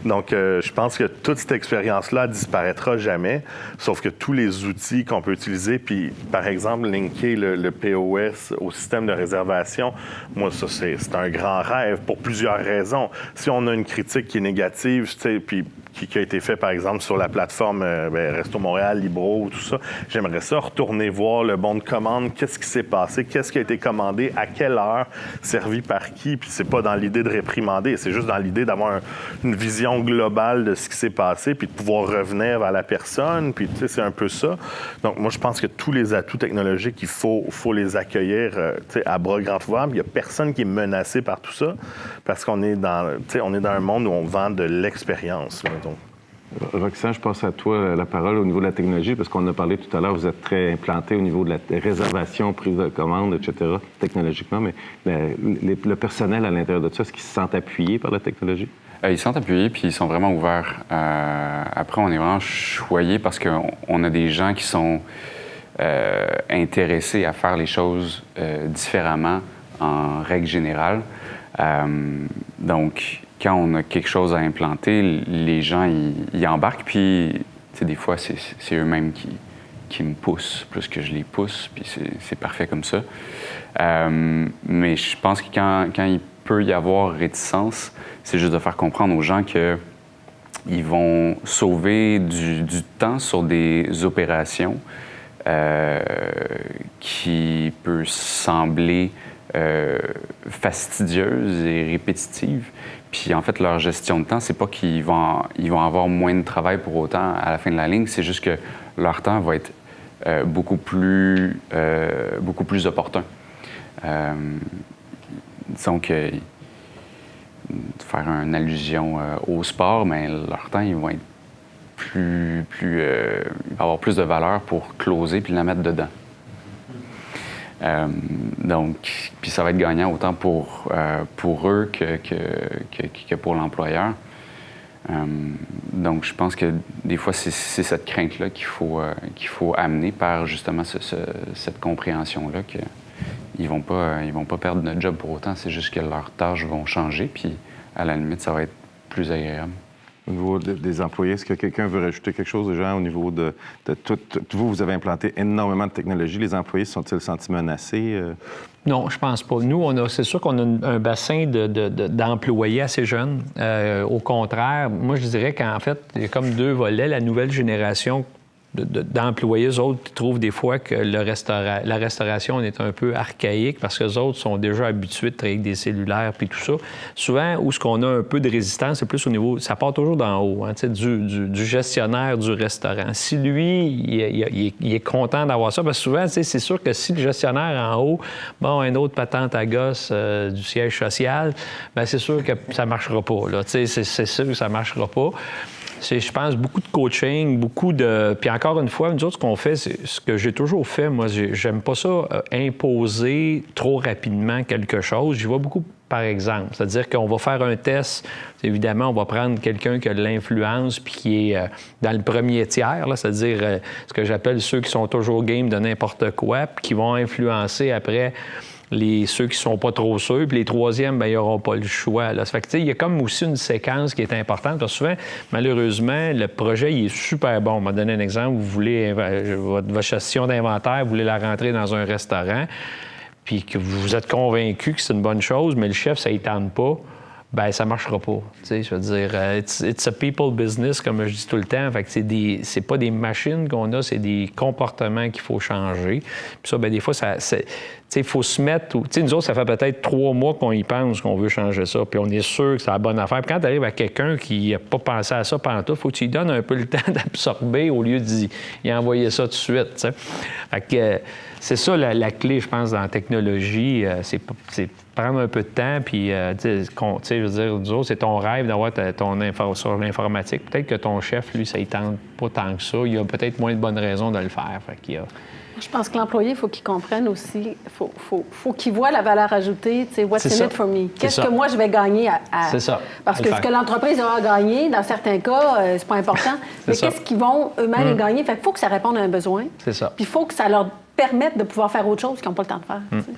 F: Donc, euh, je pense que toute cette expérience-là disparaîtra jamais, sauf que tous les outils qu'on peut utiliser, puis par exemple, linker le, POS au système de réservation, moi, ça, c'est un grand rêve pour plusieurs raisons. Si on a une critique qui est négative, puis qui, a été fait, par exemple, sur la plateforme euh, ben, Resto Montréal, Libro, tout ça. J'aimerais ça retourner voir le bon de commande, qu'est-ce qui s'est passé, qu'est-ce qui a été commandé, à quelle heure, servi par qui? Puis c'est pas dans l'idée de réprimander, c'est juste dans l'idée d'avoir une vision globale de ce qui s'est passé, puis de pouvoir revenir vers la personne. Puis tu sais, c'est un peu ça. Donc moi, je pense que tous les atouts technologiques, il faut, faut les accueillir euh, à bras grands ouverts. Il n'y a personne qui est menacé par tout ça, parce qu'on est est dans un monde où on vend de l'expérience.
A: Roxane, je passe à toi la parole au niveau de la technologie, parce qu'on a parlé tout à l'heure, vous êtes très implanté au niveau de la réservation, prise de commande, etc., technologiquement, mais le, personnel à l'intérieur de ça, est-ce qu'ils se sentent appuyés par la technologie?
B: Euh, ils se sentent appuyés, puis ils sont vraiment ouverts. Euh, après, on est vraiment choyés parce qu'on a des gens qui sont euh, intéressés à faire les choses différemment en règle générale. donc, quand on a quelque chose à implanter, les gens y, embarquent, puis des fois, c'est eux-mêmes qui, qui, me poussent plus que je les pousse, puis c'est parfait comme ça. Euh, mais je pense que quand, quand, il peut y avoir réticence, c'est juste de faire comprendre aux gens que ils vont sauver du, temps sur des opérations euh, qui peut sembler euh, fastidieuses et répétitives. Puis en fait, leur gestion de temps, c'est pas qu'ils vont, ils vont avoir moins de travail pour autant à la fin de la ligne, c'est juste que leur temps va être euh, beaucoup, plus, euh, beaucoup plus opportun. Euh, disons que faire une allusion au sport, mais leur temps, ils vont être plus, plus avoir plus de valeur pour closer puis la mettre dedans. Euh, donc, puis ça va être gagnant autant pour, euh, pour eux que, que, pour l'employeur. Euh, donc, je pense que des fois, c'est cette crainte-là qu'il faut, qu'il faut amener par justement cette compréhension-là qu'ils ne vont, ils vont pas perdre notre job pour autant, c'est juste que leurs tâches vont changer, puis à la limite, ça va être plus agréable.
A: Au niveau des employés, est-ce que quelqu'un veut rajouter quelque chose déjà au niveau de, tout, Vous, vous avez implanté énormément de technologies. Les employés sont-ils sentis menacés? Euh?
D: Non, je pense pas. Nous, on a, c'est sûr qu'on a un bassin d'employés assez jeunes. Euh, au contraire, moi, je dirais qu'en fait, il y a comme deux volets. La nouvelle génération d'employés, autres qui trouvent des fois que la restauration est un peu archaïque parce que les autres sont déjà habitués de travailler avec des cellulaires puis tout ça. Souvent, où ce qu'on a un peu de résistance, c'est plus au niveau, ça part toujours d'en haut, hein, du, du, gestionnaire du restaurant. Si lui, il, est, content d'avoir ça, parce que souvent, c'est sûr que si le gestionnaire en haut, bon, un autre patente à gosse euh, du siège social, bien, c'est sûr que ça ne marchera pas. C'est sûr que ça ne marchera pas. C'est, je pense, beaucoup de coaching, beaucoup de. Puis encore une fois, nous autres, ce qu'on fait, c'est ce que j'ai toujours fait. Moi, j'aime pas ça euh, imposer trop rapidement quelque chose. J'y vois beaucoup par exemple. C'est-à-dire qu'on va faire un test. Évidemment, on va prendre quelqu'un qui a de l'influence puis qui est euh, dans le premier tiers, c'est-à-dire euh, ce que j'appelle ceux qui sont toujours game de n'importe quoi, puis qui vont influencer après les, ceux qui sont pas trop sûrs, puis les troisièmes, ben, ils n'auront pas le choix. Là. Ça fait il y a comme aussi une séquence qui est importante, parce que souvent, malheureusement, le projet, il est super bon. On m'a donné un exemple, vous voulez, votre, votre gestion d'inventaire, vous voulez la rentrer dans un restaurant, puis que vous êtes convaincu que c'est une bonne chose, mais le chef, ça ne tente pas ben ça marchera pas. Je veux dire, euh, it's, it's, a people business, comme je dis tout le temps. Fait que c'est c'est pas des machines qu'on a, c'est des comportements qu'il faut changer. Puis ça, ben des fois, ça, il faut se mettre. Tu sais, nous autres, ça fait peut-être trois mois qu'on y pense qu'on veut changer ça, puis on est sûr que c'est la bonne affaire. Puis quand tu arrives à quelqu'un qui n'a pas pensé à ça pendant tout, faut que tu lui donnes un peu le [LAUGHS] temps d'absorber au lieu d'y envoyer ça tout de suite. Fait que euh, c'est ça la, la, clé, je pense, dans la technologie. Euh, c'est, c'est prendre un peu de temps, puis, euh, tu sais, je veux dire, nous autres, c'est ton rêve d'avoir ton info sur l'informatique. Peut-être que ton chef, lui, ça ne tente pas tant que ça. Il a peut-être moins de bonnes raisons de le faire. Fait qu'il a...
E: Je pense que l'employé, il faut qu'il comprenne aussi, il faut, faut, faut qu'il voit la valeur ajoutée, tu sais, what's in it for me? Qu'est-ce que moi je vais gagner à. à...
D: C'est ça.
E: Parce que ce que l'entreprise va gagner, dans certains cas, euh, c'est pas important. [LAUGHS] mais qu'est-ce qu'ils vont eux-mêmes
D: Mm.
E: gagner? Fait qu'il faut que ça réponde à un besoin.
D: C'est ça.
E: Puis il faut que ça leur permette de pouvoir faire autre chose qu'ils n'ont pas le temps de faire. tu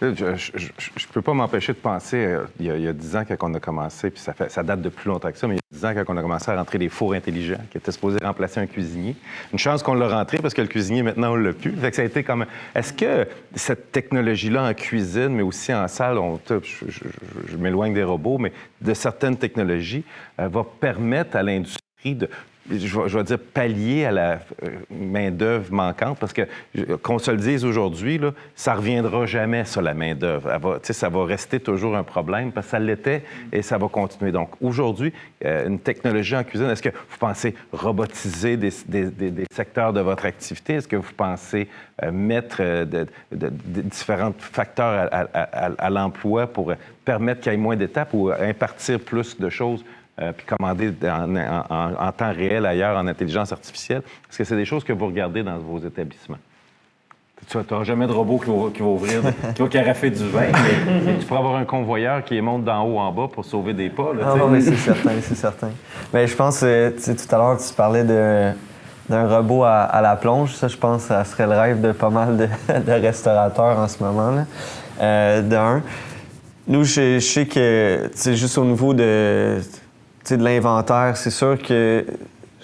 A: Je ne peux pas m'empêcher de penser, euh, il, y a, 10 ans quand on a commencé, puis ça, date de plus longtemps que ça, mais il y a 10 ans quand on a commencé à rentrer des fours intelligents qui étaient supposés remplacer un cuisinier. Une chance qu'on l'a rentré parce que le cuisinier, maintenant, on l'a plus. Ça a été comme... Est-ce que cette technologie-là en cuisine, mais aussi en salle, je m'éloigne des robots, mais de certaines technologies, euh, va permettre à l'industrie de je je vais dire pallier à la euh, main-d'œuvre manquante, parce que qu'on se le dise aujourd'hui, ça reviendra jamais sur la main-d'œuvre. Ça va rester toujours un problème, parce que ça l'était et ça va continuer. Donc aujourd'hui, euh, une technologie en cuisine, est-ce que vous pensez robotiser des, secteurs de votre activité? Est-ce que vous pensez euh, mettre différents facteurs à, l'emploi pour permettre qu'il y ait moins d'étapes ou impartir plus de choses? Euh, puis commander en, en- en- en temps réel ailleurs en intelligence artificielle. Est-ce que c'est des choses que vous regardez dans vos établissements? Tu n'auras jamais de robot qui va, qui va ouvrir, qui va carafer du vin, mais, mais tu pourras avoir un convoyeur qui monte d'en haut en bas pour sauver des pas. Là,
C: Ah, oui, c'est certain, c'est certain. Mais je pense, euh, tout à l'heure, tu parlais de- d'un robot à, à la plonge. Ça, je pense, ça serait le rêve de pas mal de, [LAUGHS] de restaurateurs en ce moment. là. Euh, D'un. Nous, je, je sais que, tu sais, juste au niveau de, de l'inventaire, c'est sûr que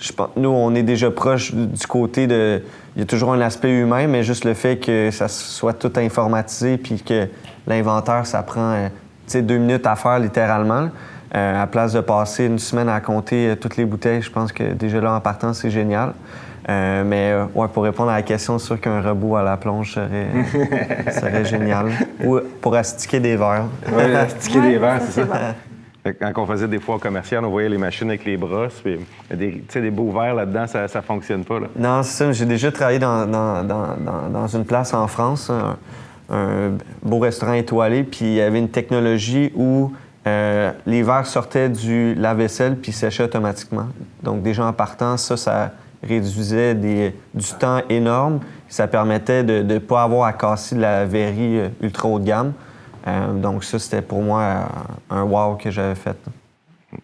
C: je pense, nous, on est déjà proche du côté de. Il y a toujours un aspect humain, mais juste le fait que ça soit tout informatisé puis que l'inventaire, ça prend euh, deux minutes à faire littéralement. Euh, à place de passer une semaine à compter euh, toutes les bouteilles, je pense que déjà là, en partant, c'est génial. Euh, mais euh, ouais, pour répondre à la question, c'est sûr qu'un robot à la plonge serait, [LAUGHS] serait génial. Ou pour astiquer des verres.
A: Ouais, astiquer des verres, c'est
E: c'est
A: ça. Quand on faisait des foires commerciales, on voyait les machines avec les brosses, puis des, des beaux verres là-dedans, ça ne fonctionne pas. Là.
C: Non, c'est ça. J'ai déjà travaillé dans, dans- dans- dans- une place en France, un, beau restaurant étoilé, puis il y avait une technologie où euh, les verres sortaient du lave-vaisselle puis séchaient automatiquement. Donc, déjà en partant, ça, ça réduisait du temps énorme. Ça permettait de ne pas avoir à casser de la verrie euh, ultra haut de gamme. Euh, donc, ça, c'était pour moi euh, un wow que j'avais fait.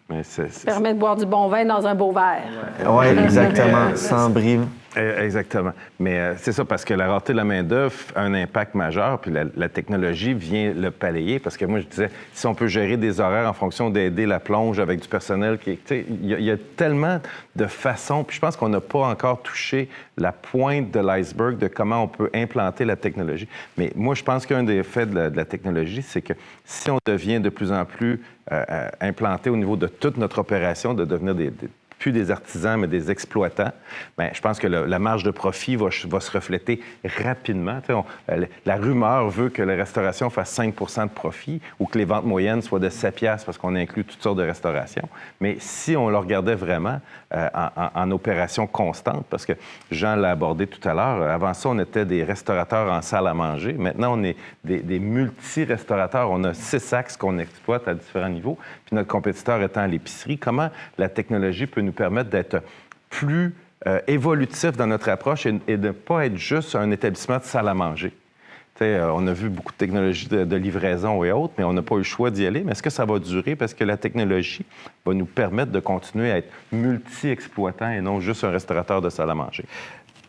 A: Mais c'est- c'est-
E: Permet de boire du bon vin dans un beau verre.
C: Oui, exactement, sans bris.
A: Euh, Exactement. Mais euh, c'est ça, parce que la rareté de la main-d'œuvre a un impact majeur, puis la, technologie vient le balayer. Parce que moi, je disais, si on peut gérer des horaires en fonction d'aider la plonge avec du personnel, il y, a- tellement de façons. Puis je pense qu'on n'a pas encore touché la pointe de l'iceberg de comment on peut implanter la technologie. Mais moi, je pense qu'un des effets de la, technologie, c'est que si on devient de plus en plus euh, euh, implanté au niveau de toute notre opération, de devenir des plus des artisans, mais des exploitants, bien, je pense que la marge de profit va, se refléter rapidement. Euh, la rumeur veut que la restauration fasse 5% de profit ou que les ventes moyennes soient de 7 piastres parce qu'on inclut toutes sortes de restaurations. Mais si on le regardait vraiment euh, en, opération constante, parce que Jean l'a abordé tout à l'heure, euh, avant ça, on était des restaurateurs en salle à manger. Maintenant, on est des, des multi-restaurateurs. On a six axes qu'on exploite à différents niveaux. Puis notre compétiteur étant l'épicerie, comment la technologie peut nous permettre d'être plus euh, évolutif dans notre approche et, et de ne pas être juste un établissement de salle à manger? Euh, on a vu beaucoup de technologies de, livraison et autres, mais on n'a pas eu le choix d'y aller. Mais est-ce que ça va durer? Parce que la technologie va nous permettre de continuer à être multi-exploitant et non juste un restaurateur de salle à manger.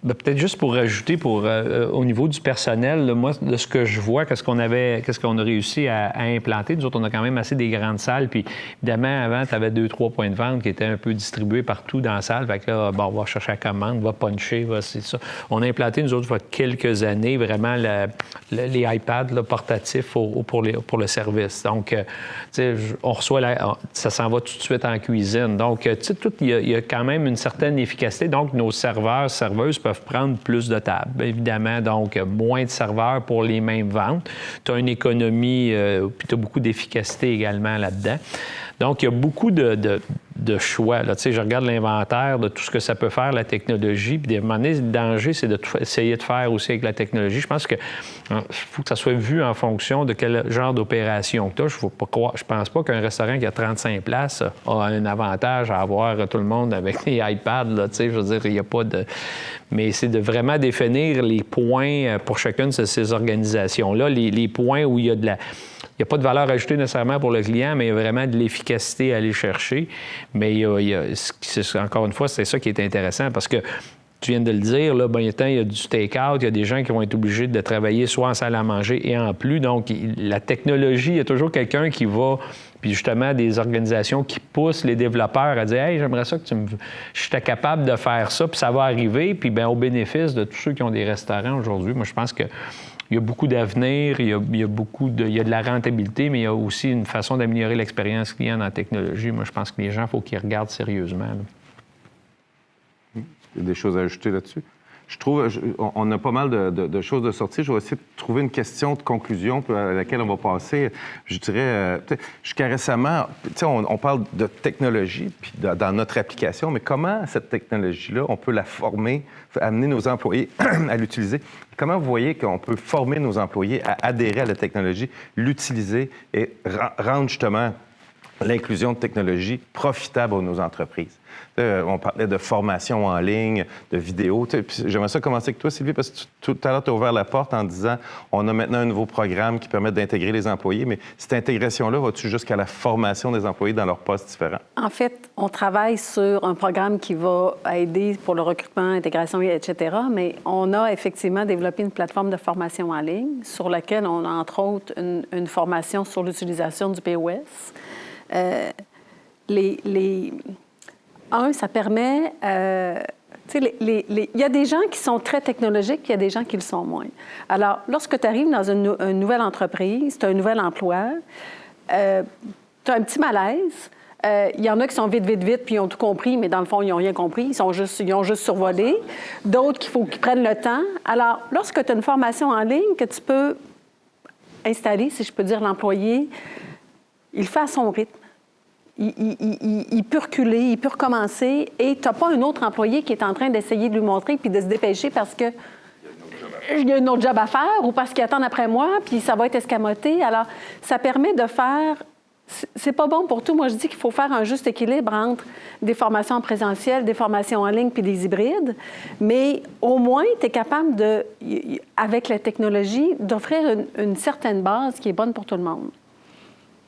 D: Ben, peut-être juste pour rajouter, pour, euh, euh, au niveau du personnel, moi, de ce que je vois, qu'est-ce qu'on avait, qu'est-ce qu'on a réussi à, implanter? Nous autres, on a quand même assez des grandes salles. Puis, évidemment, avant, tu avais deux, trois points de vente qui étaient un peu distribués partout dans la salle. Fait que là, bon, on va chercher la commande, va puncher, va, c'est ça. On a implanté, nous autres, il y a quelques années, vraiment les iPads portatifs pour, le service. Donc, euh, on reçoit, la- ça s'en va tout de suite en cuisine. Donc, tu sais, il y, y a quand même une certaine efficacité. Donc, nos serveurs, serveuses peuvent prendre plus de tables, évidemment. Donc, moins de serveurs pour les mêmes ventes. Tu as une économie, euh, puis tu as beaucoup d'efficacité également là-dedans. Donc, il y a beaucoup de, de- de choix. Là. Tu sais, je regarde l'inventaire de tout ce que ça peut faire, la technologie. Puis, à un moment donné, le danger, c'est d'essayer de faire aussi avec la technologie. Je pense qu'il faut que ça soit vu en fonction de quel genre d'opération tu as. Je ne pense pas qu'un restaurant qui a 35 places a un avantage à avoir tout le monde avec les iPads. Là, tu sais, je veux dire, il n'y a pas de... Mais c'est de vraiment définir les points euh, pour chacune de ces organisations-là, les points où il y a de la... N'y a pas de valeur ajoutée nécessairement pour le client, mais il y a vraiment de l'efficacité à aller chercher. Mais il y a- encore une fois, c'est ça qui est intéressant parce que tu viens de le dire, là, ben, il y a du take-out, il y a des gens qui vont être obligés de travailler soit en salle à manger et en plus. Donc, la technologie, il y a toujours quelqu'un qui va, puis justement des organisations qui poussent les développeurs à dire Hey, j'aimerais ça que tu me. Je suis capable de faire ça, puis ça va arriver, puis bien, au bénéfice de tous ceux qui ont des restaurants aujourd'hui. Moi, je pense que. Il y a beaucoup d'avenir, il, y a- beaucoup de, il y a de la rentabilité, mais il y a aussi une façon d'améliorer l'expérience client la technologie. Moi, je pense que les gens, il faut qu'ils regardent sérieusement.
A: Il y a des choses à ajouter là-dessus? Je trouve, on- a pas mal de, choses de sortie. Je vais essayer de trouver une question de conclusion à laquelle on va passer. Je dirais, euh, jusqu'à récemment, on, on parle de technologie puis dans, notre application, mais comment cette technologie-là, on peut la former, amener nos employés [CLEARS THROAT] à l'utiliser? Comment vous voyez qu'on peut former nos employés à adhérer à la technologie, l'utiliser et rendre justement l'inclusion de technologie profitable à nos entreprises? Euh, on parlait de formation en ligne, de puis J'aimerais ça commencer avec toi, Sylvie, parce que tout à l'heure, tu as ouvert la porte en disant on a maintenant un nouveau programme qui permet d'intégrer les employés, mais cette intégration-là, va-tu jusqu'à la formation des employés dans leurs postes différents?
E: En fait, on travaille sur un programme qui va aider pour le recrutement, intégration, etc. Mais on a effectivement développé une plateforme de formation en ligne sur laquelle on a entre autres une, formation sur l'utilisation du POS. Euh, les- Un, ça permet. euh, il y a des gens qui sont très technologiques, il y a des gens qui le sont moins. Alors, lorsque tu arrives dans une, nou- une nouvelle entreprise, tu as un nouvel emploi, euh, tu as un petit malaise. Euh, Il y en a qui sont vite, vite, vite, puis ils ont tout compris, mais dans le fond, ils n'ont rien compris. Ils, sont juste, ils ont juste survolé. D'autres qu'il faut qu'ils prennent le temps. Alors, lorsque tu as une formation en ligne que tu peux installer, si je peux dire, l'employé, il fait à son rythme. Il, peut reculer, il peut recommencer, et tu n'as pas un autre employé qui est en train d'essayer de lui montrer puis de se dépêcher parce que il y a un autre job à faire ou parce qu'il attend après moi, puis ça va être escamoté. Alors, ça permet de faire. c'est- pas bon pour tout. Moi, je dis qu'il faut faire un juste équilibre entre des formations en présentiel, des formations en ligne puis des hybrides. Mais au moins, tu es capable de, avec la technologie, d'offrir une certaine base qui est bonne pour tout le monde.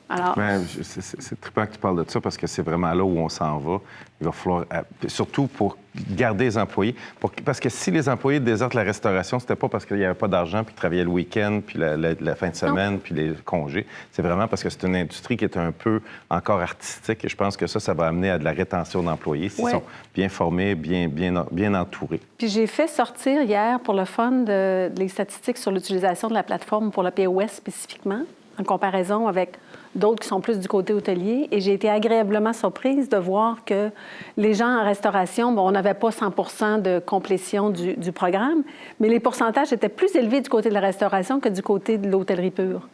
E: Alors,
A: je- c'est- trippant que tu parles de ça parce que c'est vraiment là où on s'en va. Il va falloir, euh, surtout pour garder les employés. Pour- parce que si les employés désertent la restauration, c'était pas parce qu'il n'y avait pas d'argent, puis qu'ils travaillaient le week-end, puis la, la- la fin de semaine, puis les congés. C'est vraiment parce que c'est une industrie qui est un peu encore artistique. Et je pense que ça, ça va amener à de la rétention d'employés s'ils
E: Ouais.
A: sont bien formés, bien, bien, bien entourés.
E: Puis j'ai fait sortir hier pour le fun de, les statistiques sur l'utilisation de la plateforme pour le POS spécifiquement, en comparaison avec d'autres qui sont plus du côté hôtelier. Et j'ai été agréablement surprise de voir que les gens en restauration, bon, on n'avait pas 100% de complétion du, du programme, mais les pourcentages étaient plus élevés du côté de la restauration que du côté de l'hôtellerie pure.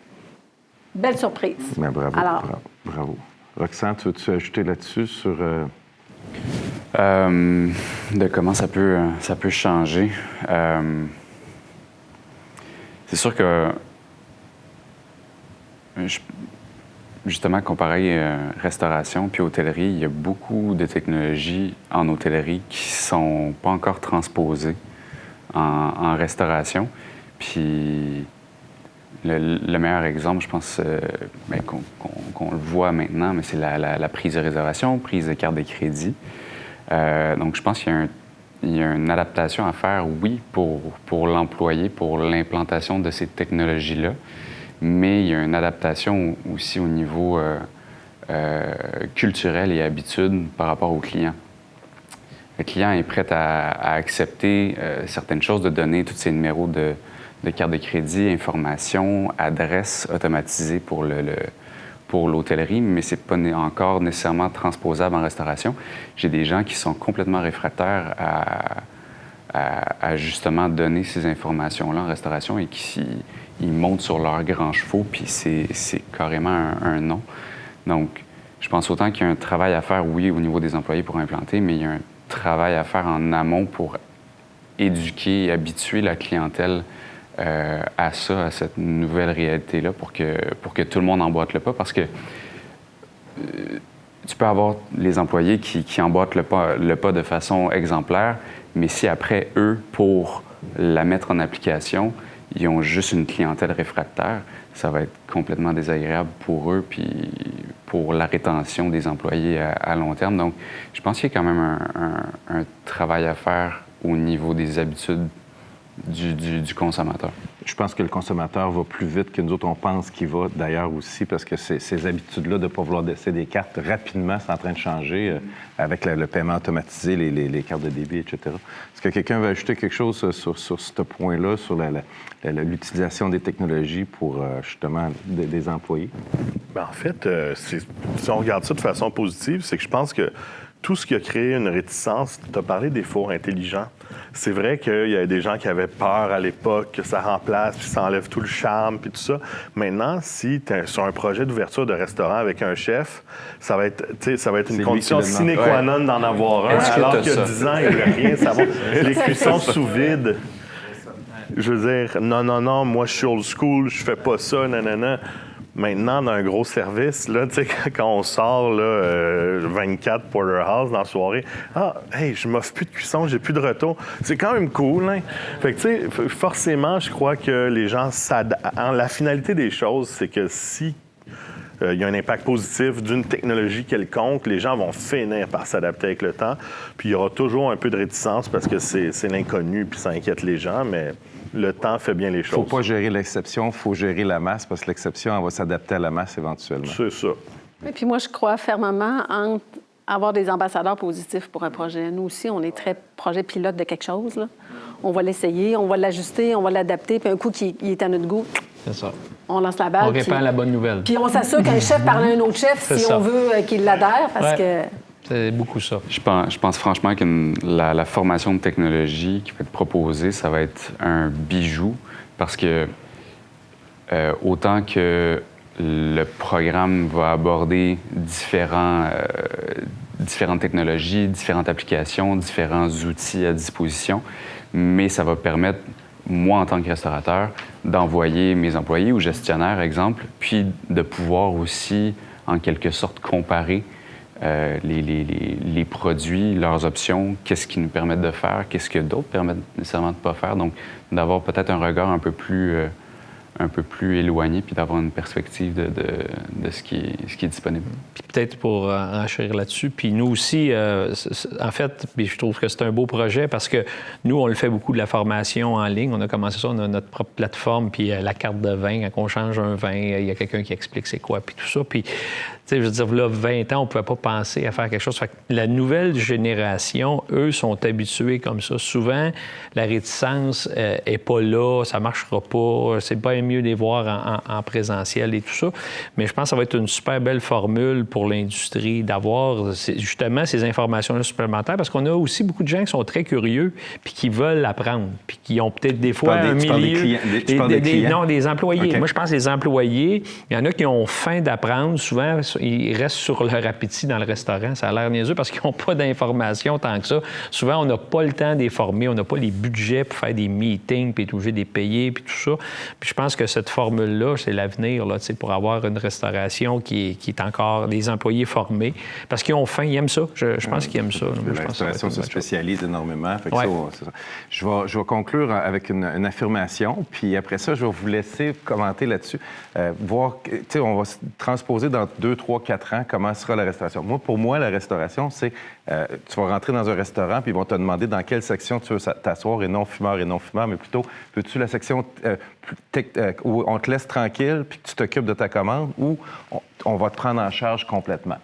E: Belle surprise.
A: Ben, bravo,
E: Alors,
A: bravo, bravo. Roxane, tu veux-tu ajouter là-dessus sur... euh,
B: Euh, de comment ça peut, ça peut changer? Euh, c'est sûr que, je- justement, comparé euh, restauration puis hôtellerie, il y a beaucoup de technologies en hôtellerie qui sont pas encore transposées en, restauration. Puis le, le meilleur exemple, je pense, euh, ben, qu'on le voit maintenant, mais c'est la, prise de réservation, prise de carte de crédit. Euh, donc, je pense qu'il y a une adaptation à faire, oui, pour, pour l'employé, pour l'implantation de ces technologies-là, mais il y a une adaptation aussi au niveau euh, euh, culturel et habitude par rapport au client. Le client est prêt à, accepter euh, certaines choses, de donner tous ses numéros de, carte de crédit, informations, adresses automatisées pour le, le pour l'hôtellerie, mais c'est pas encore nécessairement transposable en restauration. J'ai des gens qui sont complètement réfractaires à- à justement donner ces informations-là en restauration et qui ils montent sur leurs grands chevaux, puis c'est carrément un, non. Donc, je pense autant qu'il y a un travail à faire, oui, au niveau des employés pour implanter, mais il y a un travail à faire en amont pour éduquer et habituer la clientèle euh, à ça, à cette nouvelle réalité-là, pour que, pour que tout le monde emboîte le pas. Parce que euh, tu peux avoir les employés qui, qui emboîtent le pas, le pas de façon exemplaire, mais si après, eux, pour la mettre en application, ils ont juste une clientèle réfractaire, ça va être complètement désagréable pour eux, puis pour la rétention des employés à, long terme. Donc, je pense qu'il y a quand même un, travail à faire au niveau des habitudes du consommateur.
A: Je pense que le consommateur va plus vite que nous autres, on pense qu'il va d'ailleurs aussi, parce que ces, habitudes-là de ne pas vouloir laisser des cartes rapidement, c'est en train de changer euh, avec le paiement automatisé, les, les- cartes de débit, etc. Est-ce que quelqu'un veut ajouter quelque chose euh, sur, sur ce point-là, sur l'utilisation des technologies pour euh, justement des, employés?
F: Ben, en fait, si on regarde ça de façon positive, c'est que je pense que tout ce qui a créé une réticence, tu as parlé des fours intelligents. C'est vrai qu'il y a des gens qui avaient peur à l'époque que ça remplace, puis ça enlève tout le charme, puis tout ça. Maintenant, si tu es sur un projet d'ouverture de restaurant avec un chef, ça va être, ça va être une condition sine qua non d'en avoir un, alors qu'il y a
B: ça?
F: 10 ans, il n'y avait rien. Ça va. [LAUGHS] Les cuissons sous vide. Je veux dire, non, non, non, moi, je suis old school, je fais pas ça, nanana. Maintenant, dans un gros service, là, [LAUGHS] quand on sort là, euh, 24 Porterhouse dans la soirée, ah, hey, je m'offre plus de cuisson, j'ai plus de retour. C'est quand même cool, hein? Fait que, forcément, je crois que les gens s'adaptent. La finalité des choses, c'est que si euh, il y a un impact positif d'une technologie quelconque, les gens vont finir par s'adapter avec le temps. Puis il y aura toujours un peu de réticence parce que c'est c'est l'inconnu, puis ça inquiète les gens, mais le temps fait bien les
A: Il ne faut
F: choses.
A: pas gérer l'exception, il faut gérer la masse, parce que l'exception, elle va s'adapter à la masse éventuellement.
F: C'est ça.
E: Et puis moi, je crois fermement en avoir des ambassadeurs positifs pour un projet. Nous aussi, on est très projet pilote de quelque chose. là. On va l'essayer, on va l'ajuster, on va l'adapter, puis un coup qui il est à notre goût,
D: C'est ça.
E: on lance la balle.
D: On
E: puis-
D: répand la bonne nouvelle.
E: Puis on s'assure qu'un chef parle à un autre chef si
D: ça.
E: on veut euh, qu'il l'adhère, parce
D: Ouais.
E: que
D: C'est beaucoup ça.
B: Je pense, franchement que la, la formation de technologie qui va être proposée, ça va être un bijou parce que euh, autant que le programme va aborder différents, euh, différentes technologies, différentes applications, différents outils à disposition, mais ça va permettre, moi en tant que restaurateur, d'envoyer mes employés ou gestionnaires, exemple, puis de pouvoir aussi, en quelque sorte, comparer euh, les, produits, leurs options, qu'est-ce qu'ils nous permettent de faire, qu'est-ce que d'autres permettent nécessairement de ne pas faire. Donc, d'avoir peut-être un regard un peu plus, euh, un peu plus éloigné, puis d'avoir une perspective de, de- ce, qui est, ce qui est disponible.
D: Puis peut-être pour euh, enchérir là-dessus, puis nous aussi, en fait, puis je trouve que c'est un beau projet parce que nous, on le fait beaucoup de la formation en ligne. On a commencé ça, on a notre propre plateforme, puis la carte de vin, quand on change un vin, il y a quelqu'un qui explique c'est quoi, puis tout ça. Puis, je veux dire, là, 20 ans, on ne pouvait pas penser à faire quelque chose. Fait que la nouvelle génération, eux, sont habitués comme ça. Souvent, la réticence n'est pas là, ça ne marchera pas, c'est pas mieux de les voir en, en- en présentiel et tout ça. Mais je pense que ça va être une super belle formule pour l'industrie d'avoir justement ces informations-là supplémentaires parce qu'on a aussi beaucoup de gens qui sont très curieux puis qui veulent apprendre puis qui ont peut-être des fois
A: des-
D: un
A: des
D: milieu...
A: clients- des- tu parles des clients?
D: non, des employés. Moi, je pense les employés, il y en a qui ont faim d'apprendre. Souvent, ils restent sur leur appétit dans le restaurant. Ça a l'air niaiseux parce qu'ils n'ont pas d'informations tant que ça. Souvent, on n'a pas le temps de les former. On n'a pas les budgets pour faire des meetings, puis être obligé de les payer, puis tout ça. Puis je pense que cette formule-là, c'est l'avenir là, pour avoir une restauration qui est, qui est encore des employés formés. Parce qu'ils ont faim, ils aiment ça. Je, je pense qu'ils aiment ça. là. Moi, je
A: La
D: pense
A: restauration se spécialise énormément. Fait que
D: Ouais.
A: ça, on- c'est ça. Je, vais, je vais conclure avec une, une affirmation, puis après ça, je vais vous laisser commenter là-dessus, euh, voir, on va se transposer dans deux, trois, quatre ans comment sera la restauration? Moi, pour moi, la restauration, c'est, euh, tu vas rentrer dans un restaurant, puis ils vont te demander dans quelle section tu veux t'asseoir, et non fumeur et non fumeur, mais plutôt, veux-tu la section euh, euh, où on te laisse tranquille, puis que tu t'occupes de ta commande, ou on va te prendre en charge complètement?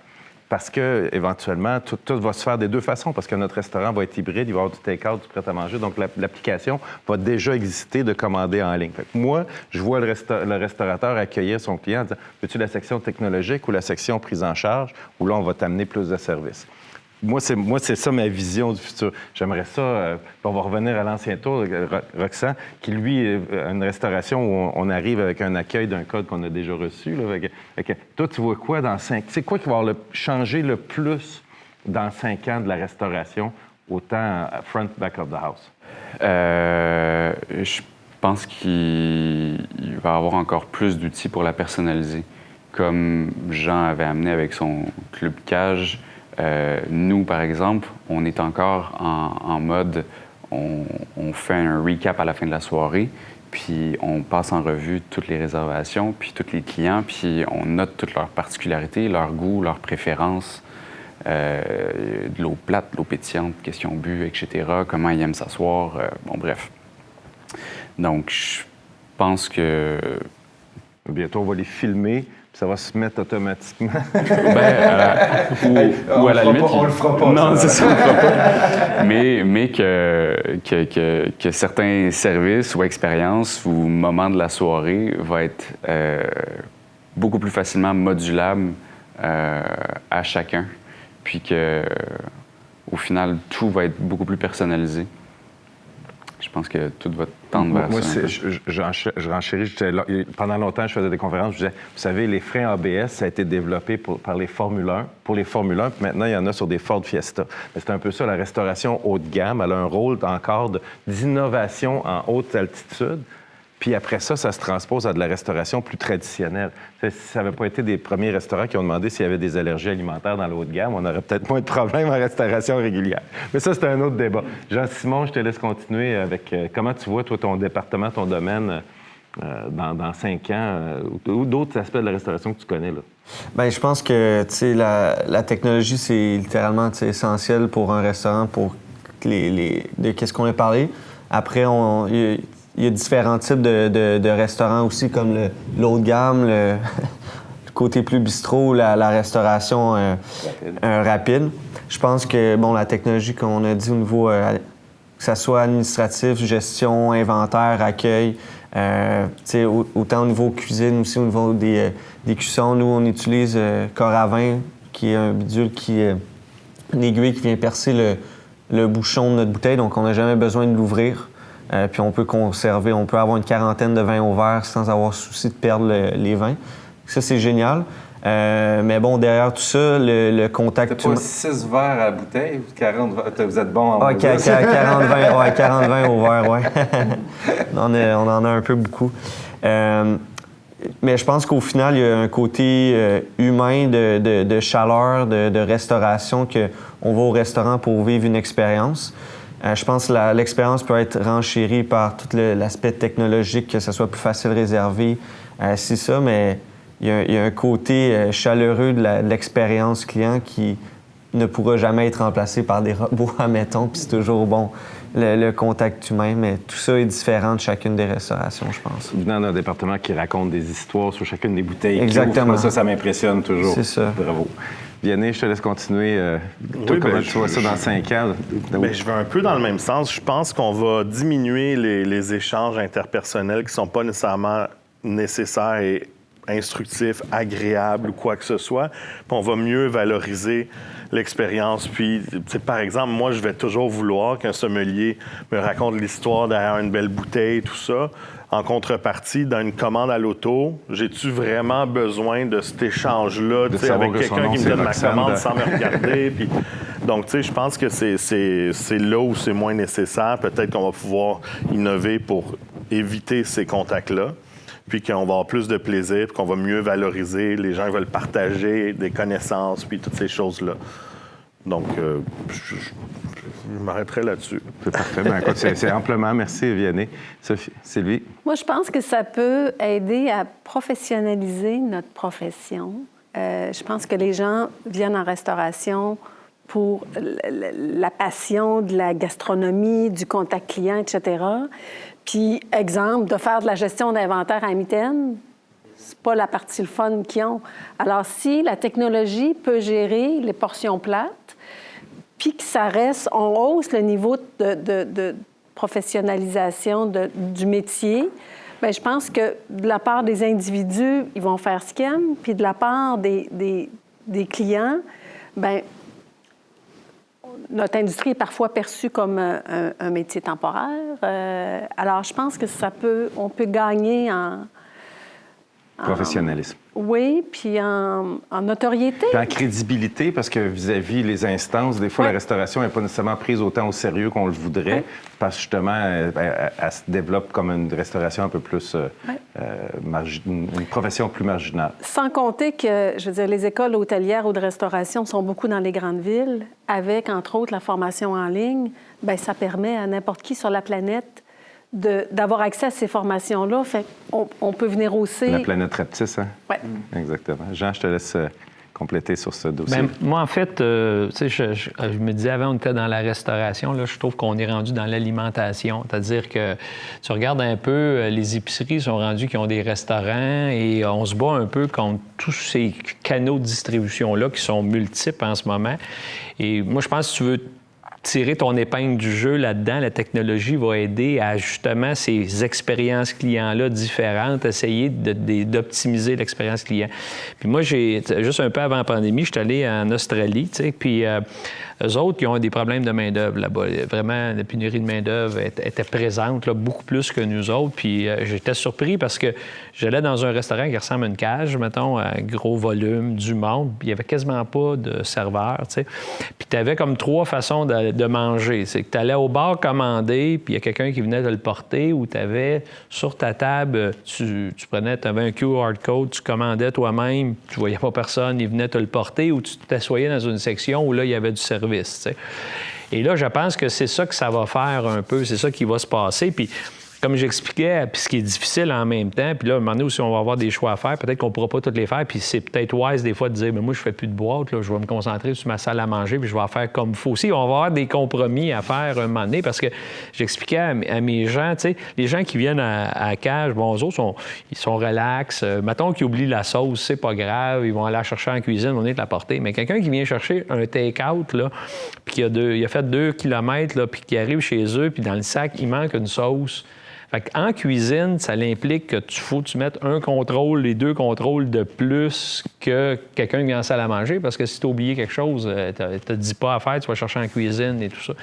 A: Parce que éventuellement, tout, va se faire des deux façons, parce que notre restaurant va être hybride, il va y avoir du take-out, du prêt-à-manger. Donc, la- l'application va déjà exister de commander en ligne. Moi, je vois le restaurateur accueillir son client en disant Veux-tu la section technologique ou la section prise en charge, où là, on va t'amener plus de services. Moi, c'est, moi, c'est ça ma vision du futur. J'aimerais ça, euh, on va revenir à l'ancien tour, euh, Ro- Roxane, qui, lui, a une restauration où on, arrive avec un accueil d'un code qu'on a déjà reçu. Toi, tu vois quoi dans cinq... C'est quoi qui va changer le plus dans cinq ans de la restauration, autant front, back of the house?
B: Euh, je pense qu'il il va avoir encore plus d'outils pour la personnaliser. Comme Jean avait amené avec son club cage, euh, nous, par exemple, on est encore en, mode, on, fait un recap à la fin de la soirée, puis on passe en revue toutes les réservations, puis tous les clients, puis on note toutes leurs particularités, leurs goûts, leurs préférences. Euh, de l'eau plate, de l'eau pétillante, question bu, etc. Comment ils aiment s'asseoir. euh, bon, bref. Donc, je pense que.
A: Bientôt, on va les filmer, ça va se mettre automatiquement. [LAUGHS]
B: Ben, la- ou, ou à la limite.
A: le fera pas,
B: Non, c'est ça, on le fera pas. [LAUGHS] Mais, mais que, que, que, que certains services ou expériences ou moments de la soirée vont être euh, beaucoup plus facilement modulables euh, à chacun. Puis que, au final, tout va être beaucoup plus personnalisé. Je pense que tout va vers
A: Moi,
B: ça.
A: je, je- renchéris. Pendant longtemps, je faisais des conférences. Je disais, vous savez, les freins ABS, ça a été développé pour- par les Formule 1, pour les Formule 1, puis maintenant, il y en a sur des Ford Fiesta. C'est un peu ça, la restauration haut de gamme. Elle a un rôle encore d'innovation en haute altitude. Puis après ça, ça se transpose à de la restauration plus traditionnelle. Ça n'avait pas été des premiers restaurants qui ont demandé s'il y avait des allergies alimentaires dans le haut de gamme, on aurait peut-être moins de problèmes en restauration régulière. Mais ça, c'est un autre débat. Jean-Simon, je te laisse continuer avec euh, comment tu vois, toi, ton département, ton domaine euh, dans, dans cinq ans, euh, ou d'autres aspects de la restauration que tu connais. Là?
C: Ben, je pense que la, la technologie, c'est littéralement essentiel pour un restaurant, pour les, les- de qu'est-ce qu'on a parlé. Après, on- il y, a- différents types de, de- de restaurants aussi, comme de gamme, le, [LAUGHS] le côté plus bistrot, la, la restauration euh, euh, rapide. Je pense que bon, la technologie qu'on a dit au niveau, euh, que ce soit administratif, gestion, inventaire, accueil, au- autant au niveau cuisine aussi, au niveau des, des cuissons, nous, on utilise euh, corps à vin, qui est un bidule qui est une aiguille qui vient percer le, le bouchon de notre bouteille, donc on n'a jamais besoin de l'ouvrir. Euh, puis on peut conserver, on peut avoir une quarantaine de vins au verre sans avoir souci de perdre le- les vins. Ça, c'est génial. Euh, mais bon, derrière tout ça, le, le contact humain-
A: 6 verres à la bouteille ou 40 Vous êtes bon en
C: ah, qua- qua- 40 20, ouais, 40 20 au verre, ouais. [LAUGHS] on, en a, on en a un peu beaucoup. Euh, mais je pense qu'au final, il y a un côté humain de, de- de chaleur, de, de restauration, que on va au restaurant pour vivre une expérience. Euh, je pense que l'expérience peut être renchérie par tout l'aspect technologique, que ce soit plus facile réservé. Euh, c'est ça, mais il y, a, il y a un côté euh, chaleureux de l'expérience client qui ne pourra jamais être remplacé par des robots, [LAUGHS] admettons, puis c'est toujours bon, le, le contact humain, mais tout ça est différent de chacune des restaurations, je pense.
A: venant d'un département qui raconte des histoires sur chacune des bouteilles.
C: Exactement.
A: ça, ça m'impressionne toujours.
C: C'est ça.
A: Bravo. Vianney, je te laisse continuer. euh, toi,
F: Oui,
A: comment
F: ben,
A: tu vois
F: je-
A: ça dans
F: je-
A: cinq ans?
F: Ben, je vais un peu dans le même sens. Je pense qu'on va diminuer les, les échanges interpersonnels qui ne sont pas nécessairement nécessaires et instructifs, agréables ou quoi que ce soit. Puis on va mieux valoriser l'expérience. Puis, par exemple, moi, je vais toujours vouloir qu'un sommelier me raconte l'histoire derrière une belle bouteille, tout ça. En contrepartie, dans une commande à l'auto, j'ai-tu vraiment besoin de cet échange-là, avec quelqu'un qui me donne ma commande
A: de-
F: sans me regarder? [LAUGHS] Puis, donc, tu sais, je pense que c'est là où c'est moins nécessaire. Peut-être qu'on va pouvoir innover pour éviter ces contacts-là. Puis qu'on va avoir plus de plaisir, puis qu'on va mieux valoriser. Les gens veulent partager des connaissances, puis toutes ces choses-là. Donc, euh, je, je- je m'arrêterai là-dessus.
A: C'est parfait. Ben, écoute, c'est c'est amplement. Merci, Vianney. Sophie, Sylvie?
E: Moi, je pense que ça peut aider à professionnaliser notre profession. Euh, je pense que les gens viennent en restauration pour l- l- la passion de la gastronomie, du contact client, etc. Puis, exemple, de faire de la gestion d'inventaire à mitaine, c'est pas la partie le fun qu'ils ont. Alors, si la technologie peut gérer les portions plates, puis que ça reste, on hausse le niveau de, professionnalisation du métier, bien, je pense que de la part des individus, ils vont faire ce qu'ils aiment, puis de la part des, des- des clients, bien, notre industrie est parfois perçue comme un, métier temporaire. Euh, alors, je pense que ça peut, on peut gagner en,
A: Professionnalisme.
E: oui, puis en, en notoriété.
A: Puis en crédibilité, parce que vis-à-vis les instances, des fois,
E: Ouais.
A: la restauration n'est pas nécessairement prise autant au sérieux qu'on le voudrait,
E: Ouais.
A: parce que justement, elle, elle- elle se développe comme une restauration un peu plus. euh,
E: Ouais.
A: euh, une une profession plus marginale.
E: Sans compter que, je veux dire, les écoles hôtelières ou de restauration sont beaucoup dans les grandes villes, avec, entre autres, la formation en ligne, bien, ça permet à n'importe qui sur la planète d'avoir accès à ces formations-là. Fait on, on peut venir aussi...
A: La planète rapetisse, hein?
E: Ouais.
A: Exactement. Jean, je te laisse euh, compléter sur ce dossier.
D: Ben, moi, en fait, euh, tu sais, je, je- je me disais avant, on était dans la restauration. Là, je trouve qu'on est rendu dans l'alimentation. C'est-à-dire que tu regardes un peu, euh, les épiceries sont rendues qui ont des restaurants et on se bat un peu contre tous ces canaux de distribution-là qui sont multiples en ce moment. Et moi, je pense que si tu veux tirer ton épingle du jeu là-dedans, la technologie va aider à justement ces expériences clients-là différentes, essayer d'optimiser l'expérience client. Puis moi, j'ai juste un peu avant la pandémie, je suis allé en Australie, tu sais, puis euh, eux autres, ils ont des problèmes de main-d'œuvre là-bas. Vraiment, la pénurie de main-d'œuvre était, présente, là, beaucoup plus que nous autres. Puis euh, j'étais surpris parce que j'allais dans un restaurant qui ressemble à une cage, mettons, à gros volume, du monde, il n'y avait quasiment pas de serveur. Puis tu avais comme trois façons de, de manger. C'est que tu allais au bar commander, puis il y a quelqu'un qui venait te le porter, ou tu avais sur ta table, tu, tu prenais, tu avais un QR code, tu commandais toi-même, tu voyais pas personne, il venait te le porter, ou tu t'assoyais dans une section où là, il y avait du service, Et là, je pense que c'est ça que ça va faire un peu, c'est ça qui va se passer. Puis, comme j'expliquais, puis ce qui est difficile en même temps, puis là, à un moment donné aussi, on va avoir des choix à faire, peut-être qu'on ne pourra pas toutes les faire, puis c'est peut-être wise des fois de dire, mais moi, je fais plus de boîte, là, je vais me concentrer sur ma salle à manger, puis je vais faire comme il faut aussi. On va avoir des compromis à faire un moment donné, parce que j'expliquais à, mes- gens, tu sais, les gens qui viennent à, cage, bon, eux autres, ils sont relax. Euh, mettons qu'ils oublient la sauce, c'est pas grave, ils vont aller la chercher en cuisine, on est de la porter. Mais quelqu'un qui vient chercher un take-out, là, puis qui a, deux, il a fait deux kilomètres, là, puis qui arrive chez eux, puis dans le sac, il manque une sauce. Fait en cuisine, ça implique que tu faut tu mettes un contrôle, les deux contrôles de plus que quelqu'un qui vient en salle à manger, parce que si tu as oublié quelque chose, tu te dis pas à faire, tu vas chercher en cuisine et tout ça.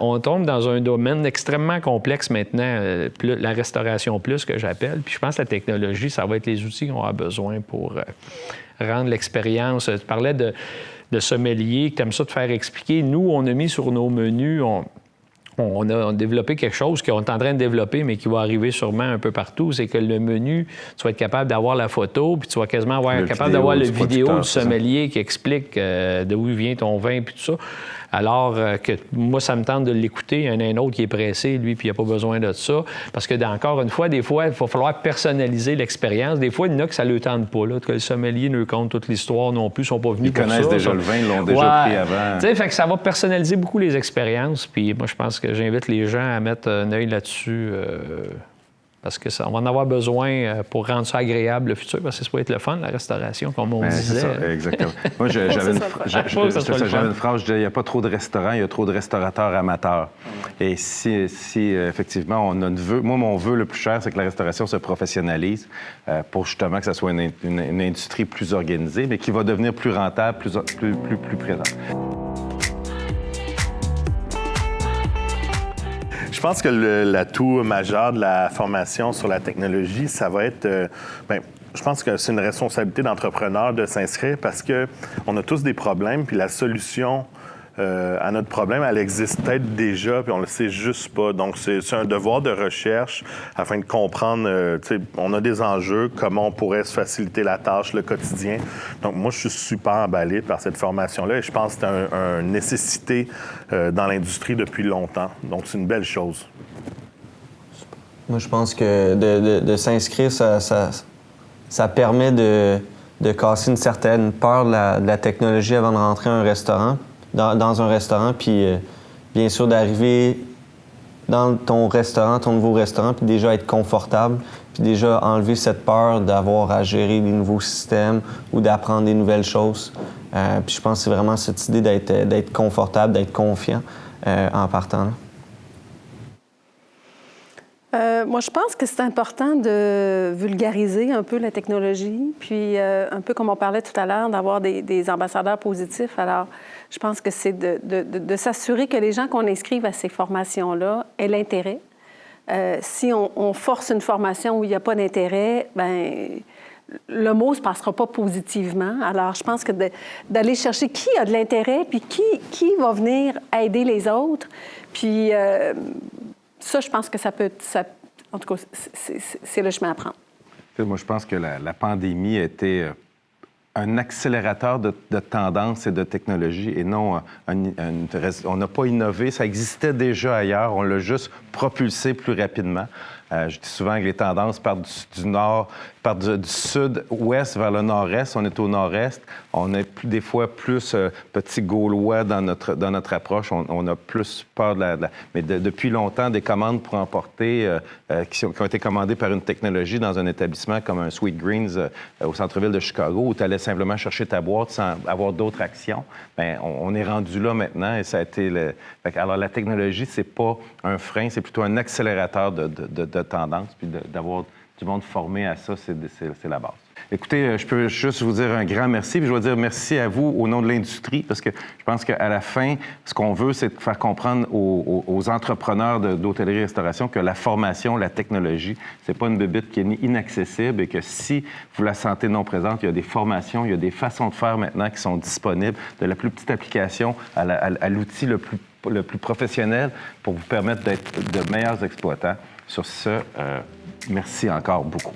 D: On tombe dans un domaine extrêmement complexe maintenant, euh, plus- la restauration plus que j'appelle. Puis je pense que la technologie, ça va être les outils qu'on a besoin pour euh, rendre l'expérience. Tu parlais de, de sommelier, que tu aimes ça te faire expliquer. Nous, on a mis sur nos menus, on a, développé quelque chose qu'on est en train de développer, mais qui va arriver sûrement un peu partout, c'est que le menu, tu vas être capable d'avoir la photo, puis tu vas quasiment avoir,
A: Le
D: capable d'avoir le vidéo du sommelier qui explique euh, de où vient ton vin, puis tout ça. Alors euh, que moi, ça me tente de l'écouter. Il y en a un autre qui est pressé, lui, puis il n'y a pas besoin de ça. Parce que, encore une fois, des fois, il va falloir personnaliser l'expérience. Des fois, il y en a que ça ne le tente pas, là, que le sommelier ne compte toute l'histoire non plus, ils ne sont pas venus
A: Ils
D: pour
A: connaissent
D: ça.
A: déjà
D: Ça-
A: le vin, ils l'ont déjà pris avant.
D: Tu sais, fait que ça va personnaliser beaucoup les expériences. Puis moi, je pense que j'invite les gens à mettre un œil là-dessus. euh, parce que ça, on va en avoir besoin euh, pour rendre ça agréable le futur, parce que ça peut être le fun, la restauration, comme on
A: Ben, c'est
D: disait.
A: ça, exactement. Moi, [LAUGHS] j'avais une, une phrase, je disais, il n'y a pas trop de restaurants, il y a trop de restaurateurs amateurs. Et si, si, euh, effectivement, on a une vœu, moi, mon vœu le plus cher, c'est que la restauration se professionnalise euh, pour justement que ça soit une, une- une industrie plus organisée, mais qui va devenir plus rentable, plus, plus, plus, plus présente.
F: Pense que l'atout majeur de la formation sur la technologie, ça va être. euh, ben, je pense que c'est une responsabilité d'entrepreneur de s'inscrire parce que on a tous des problèmes, puis la solution euh, à notre problème, elle existe peut-être déjà, puis on le sait juste pas. Donc, c'est un devoir de recherche afin de comprendre, euh, on a des enjeux, comment on pourrait se faciliter la tâche, le quotidien. Donc, moi, je suis super emballé par cette formation-là et je pense que c'est un- une nécessité euh, dans l'industrie depuis longtemps. Donc, c'est une belle chose.
C: Moi, je pense que de, s'inscrire, ça, permet de, de casser une certaine peur de la, de la technologie avant de rentrer à un restaurant, dans, un restaurant, puis euh, bien sûr d'arriver dans ton restaurant, ton nouveau restaurant, puis déjà être confortable, puis déjà enlever cette peur d'avoir à gérer des nouveaux systèmes ou d'apprendre des nouvelles choses. Euh, puis je pense que c'est vraiment cette idée d'être d'être confortable, d'être confiant euh, en partant. là.
E: Euh, moi, je pense que c'est important de vulgariser un peu la technologie, puis euh, un peu comme on parlait tout à l'heure, d'avoir des, ambassadeurs positifs. Alors, je pense que c'est de, s'assurer que les gens qu'on inscrive à ces formations-là aient l'intérêt. Euh, si on, force une formation où il n'y a pas d'intérêt, ben le mot ne se passera pas positivement. Alors, je pense que d'aller chercher qui a de l'intérêt, puis qui, qui va venir aider les autres, puis ça, je pense que ça peut... Ça, en tout cas, c'est- le chemin à prendre.
A: Moi, je pense que la, la pandémie a été euh, un accélérateur de, tendances et de technologies et non euh, un- on n'a pas innové, ça existait déjà ailleurs, on l'a juste propulsé plus rapidement. Euh, je dis souvent que les tendances partent du nord, partent du, sud-ouest vers le nord-est. On est au nord-est. On est des fois plus euh, petit gaulois dans notre, dans notre approche. On, a plus peur de la. mais de- depuis longtemps, des commandes pour emporter euh, euh, qui, ont été commandées par une technologie dans un établissement comme un Sweet Greens au centre-ville de Chicago où tu allais simplement chercher ta boîte sans avoir d'autres actions. Bien, on, est rendu là maintenant et ça a été le. alors, la technologie, c'est pas un frein, c'est plutôt un accélérateur de, de, de- tendance. Puis de- du monde formé à ça, c'est la base. Écoutez, euh, je peux juste vous dire un grand merci. Puis je dois dire merci à vous au nom de l'industrie, parce que je pense qu'à la fin, ce qu'on veut, c'est de faire comprendre aux, entrepreneurs d'hôtellerie-restauration que la formation, la technologie, c'est pas une bébite qui est inaccessible et que si vous la sentez non présente, il y a des formations, il y a des façons de faire maintenant qui sont disponibles, de la plus petite application à l'outil le plus, le plus professionnel pour vous permettre d'être de meilleurs exploitants. Sur ce, euh, Merci encore beaucoup.